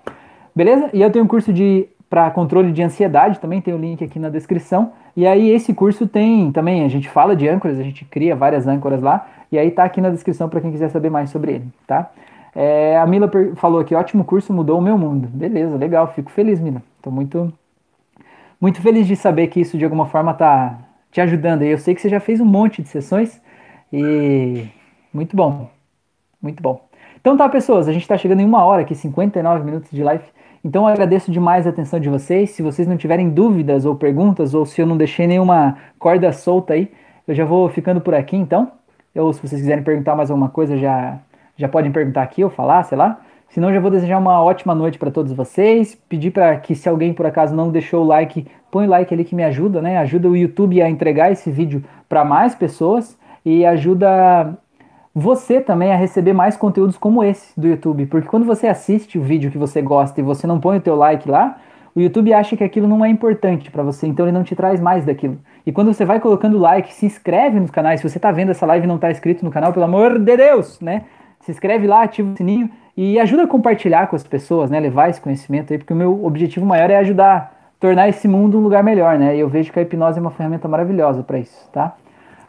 Beleza? E eu tenho um curso de para controle de ansiedade, também tem o link aqui na descrição. E aí esse curso tem também, a gente fala de âncoras, a gente cria várias âncoras lá, e aí tá aqui na descrição para quem quiser saber mais sobre ele, tá? É, a Mila falou aqui, ótimo curso, mudou o meu mundo. Beleza, legal, fico feliz, Mila. Tô muito muito feliz de saber que isso de alguma forma tá te ajudando. E eu sei que você já fez um monte de sessões e muito bom. Muito bom. Então tá, pessoas, a gente está chegando em uma hora aqui, 59 minutos de live. Então eu agradeço demais a atenção de vocês. Se vocês não tiverem dúvidas ou perguntas, ou se eu não deixei nenhuma corda solta aí, eu já vou ficando por aqui então. Ou se vocês quiserem perguntar mais alguma coisa, já, já podem perguntar aqui ou falar, sei lá. Senão já vou desejar uma ótima noite para todos vocês. Pedir para que se alguém por acaso não deixou o like, põe o like ali que me ajuda, né? Ajuda o YouTube a entregar esse vídeo para mais pessoas e ajuda você também a receber mais conteúdos como esse do YouTube, porque quando você assiste o vídeo que você gosta e você não põe o teu like lá, o YouTube acha que aquilo não é importante para você, então ele não te traz mais daquilo. E quando você vai colocando like, se inscreve nos canais, se você está vendo essa live e não está inscrito no canal, pelo amor de Deus, né? Se inscreve lá, ativa o sininho e ajuda a compartilhar com as pessoas, né? Levar esse conhecimento aí, porque o meu objetivo maior é ajudar, tornar esse mundo um lugar melhor, né? E eu vejo que a hipnose é uma ferramenta maravilhosa para isso, tá?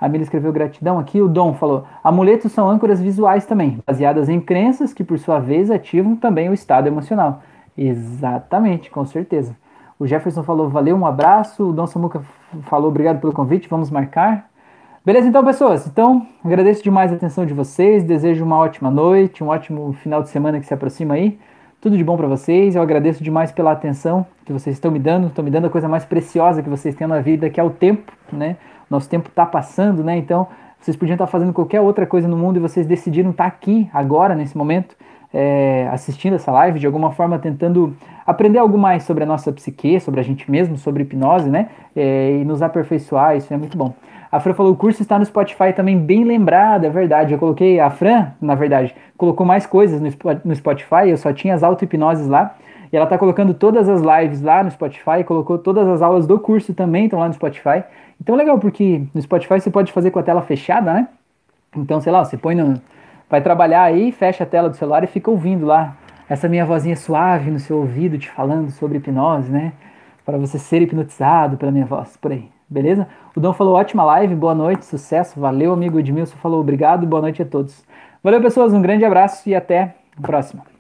A Mila escreveu gratidão aqui. O Dom falou: amuletos são âncoras visuais também, baseadas em crenças que, por sua vez, ativam também o estado emocional. Exatamente, com certeza. O Jefferson falou: valeu, um abraço. O Dom Samuca falou: obrigado pelo convite, vamos marcar. Beleza, então, pessoas? Então, agradeço demais a atenção de vocês. Desejo uma ótima noite, um ótimo final de semana que se aproxima aí. Tudo de bom para vocês. Eu agradeço demais pela atenção que vocês estão me dando. Estão me dando a coisa mais preciosa que vocês têm na vida, que é o tempo, né? Nosso tempo está passando, né? Então, vocês podiam estar tá fazendo qualquer outra coisa no mundo e vocês decidiram estar tá aqui, agora, nesse momento, é, assistindo essa live, de alguma forma tentando aprender algo mais sobre a nossa psique, sobre a gente mesmo, sobre hipnose, né? É, e nos aperfeiçoar, isso é muito bom. A Fran falou: o curso está no Spotify também, bem lembrado, é verdade. Eu coloquei, a Fran, na verdade, colocou mais coisas no Spotify, eu só tinha as auto-hipnoses lá. E ela está colocando todas as lives lá no Spotify, colocou todas as aulas do curso também estão lá no Spotify. Então legal, porque no Spotify você pode fazer com a tela fechada, né? Então, sei lá, você põe no. Vai trabalhar aí, fecha a tela do celular e fica ouvindo lá essa minha vozinha suave no seu ouvido te falando sobre hipnose, né? Para você ser hipnotizado pela minha voz, por aí. Beleza? O Dom falou ótima live, boa noite, sucesso, valeu, amigo Edmilson falou obrigado, boa noite a todos. Valeu, pessoas, um grande abraço e até a próxima.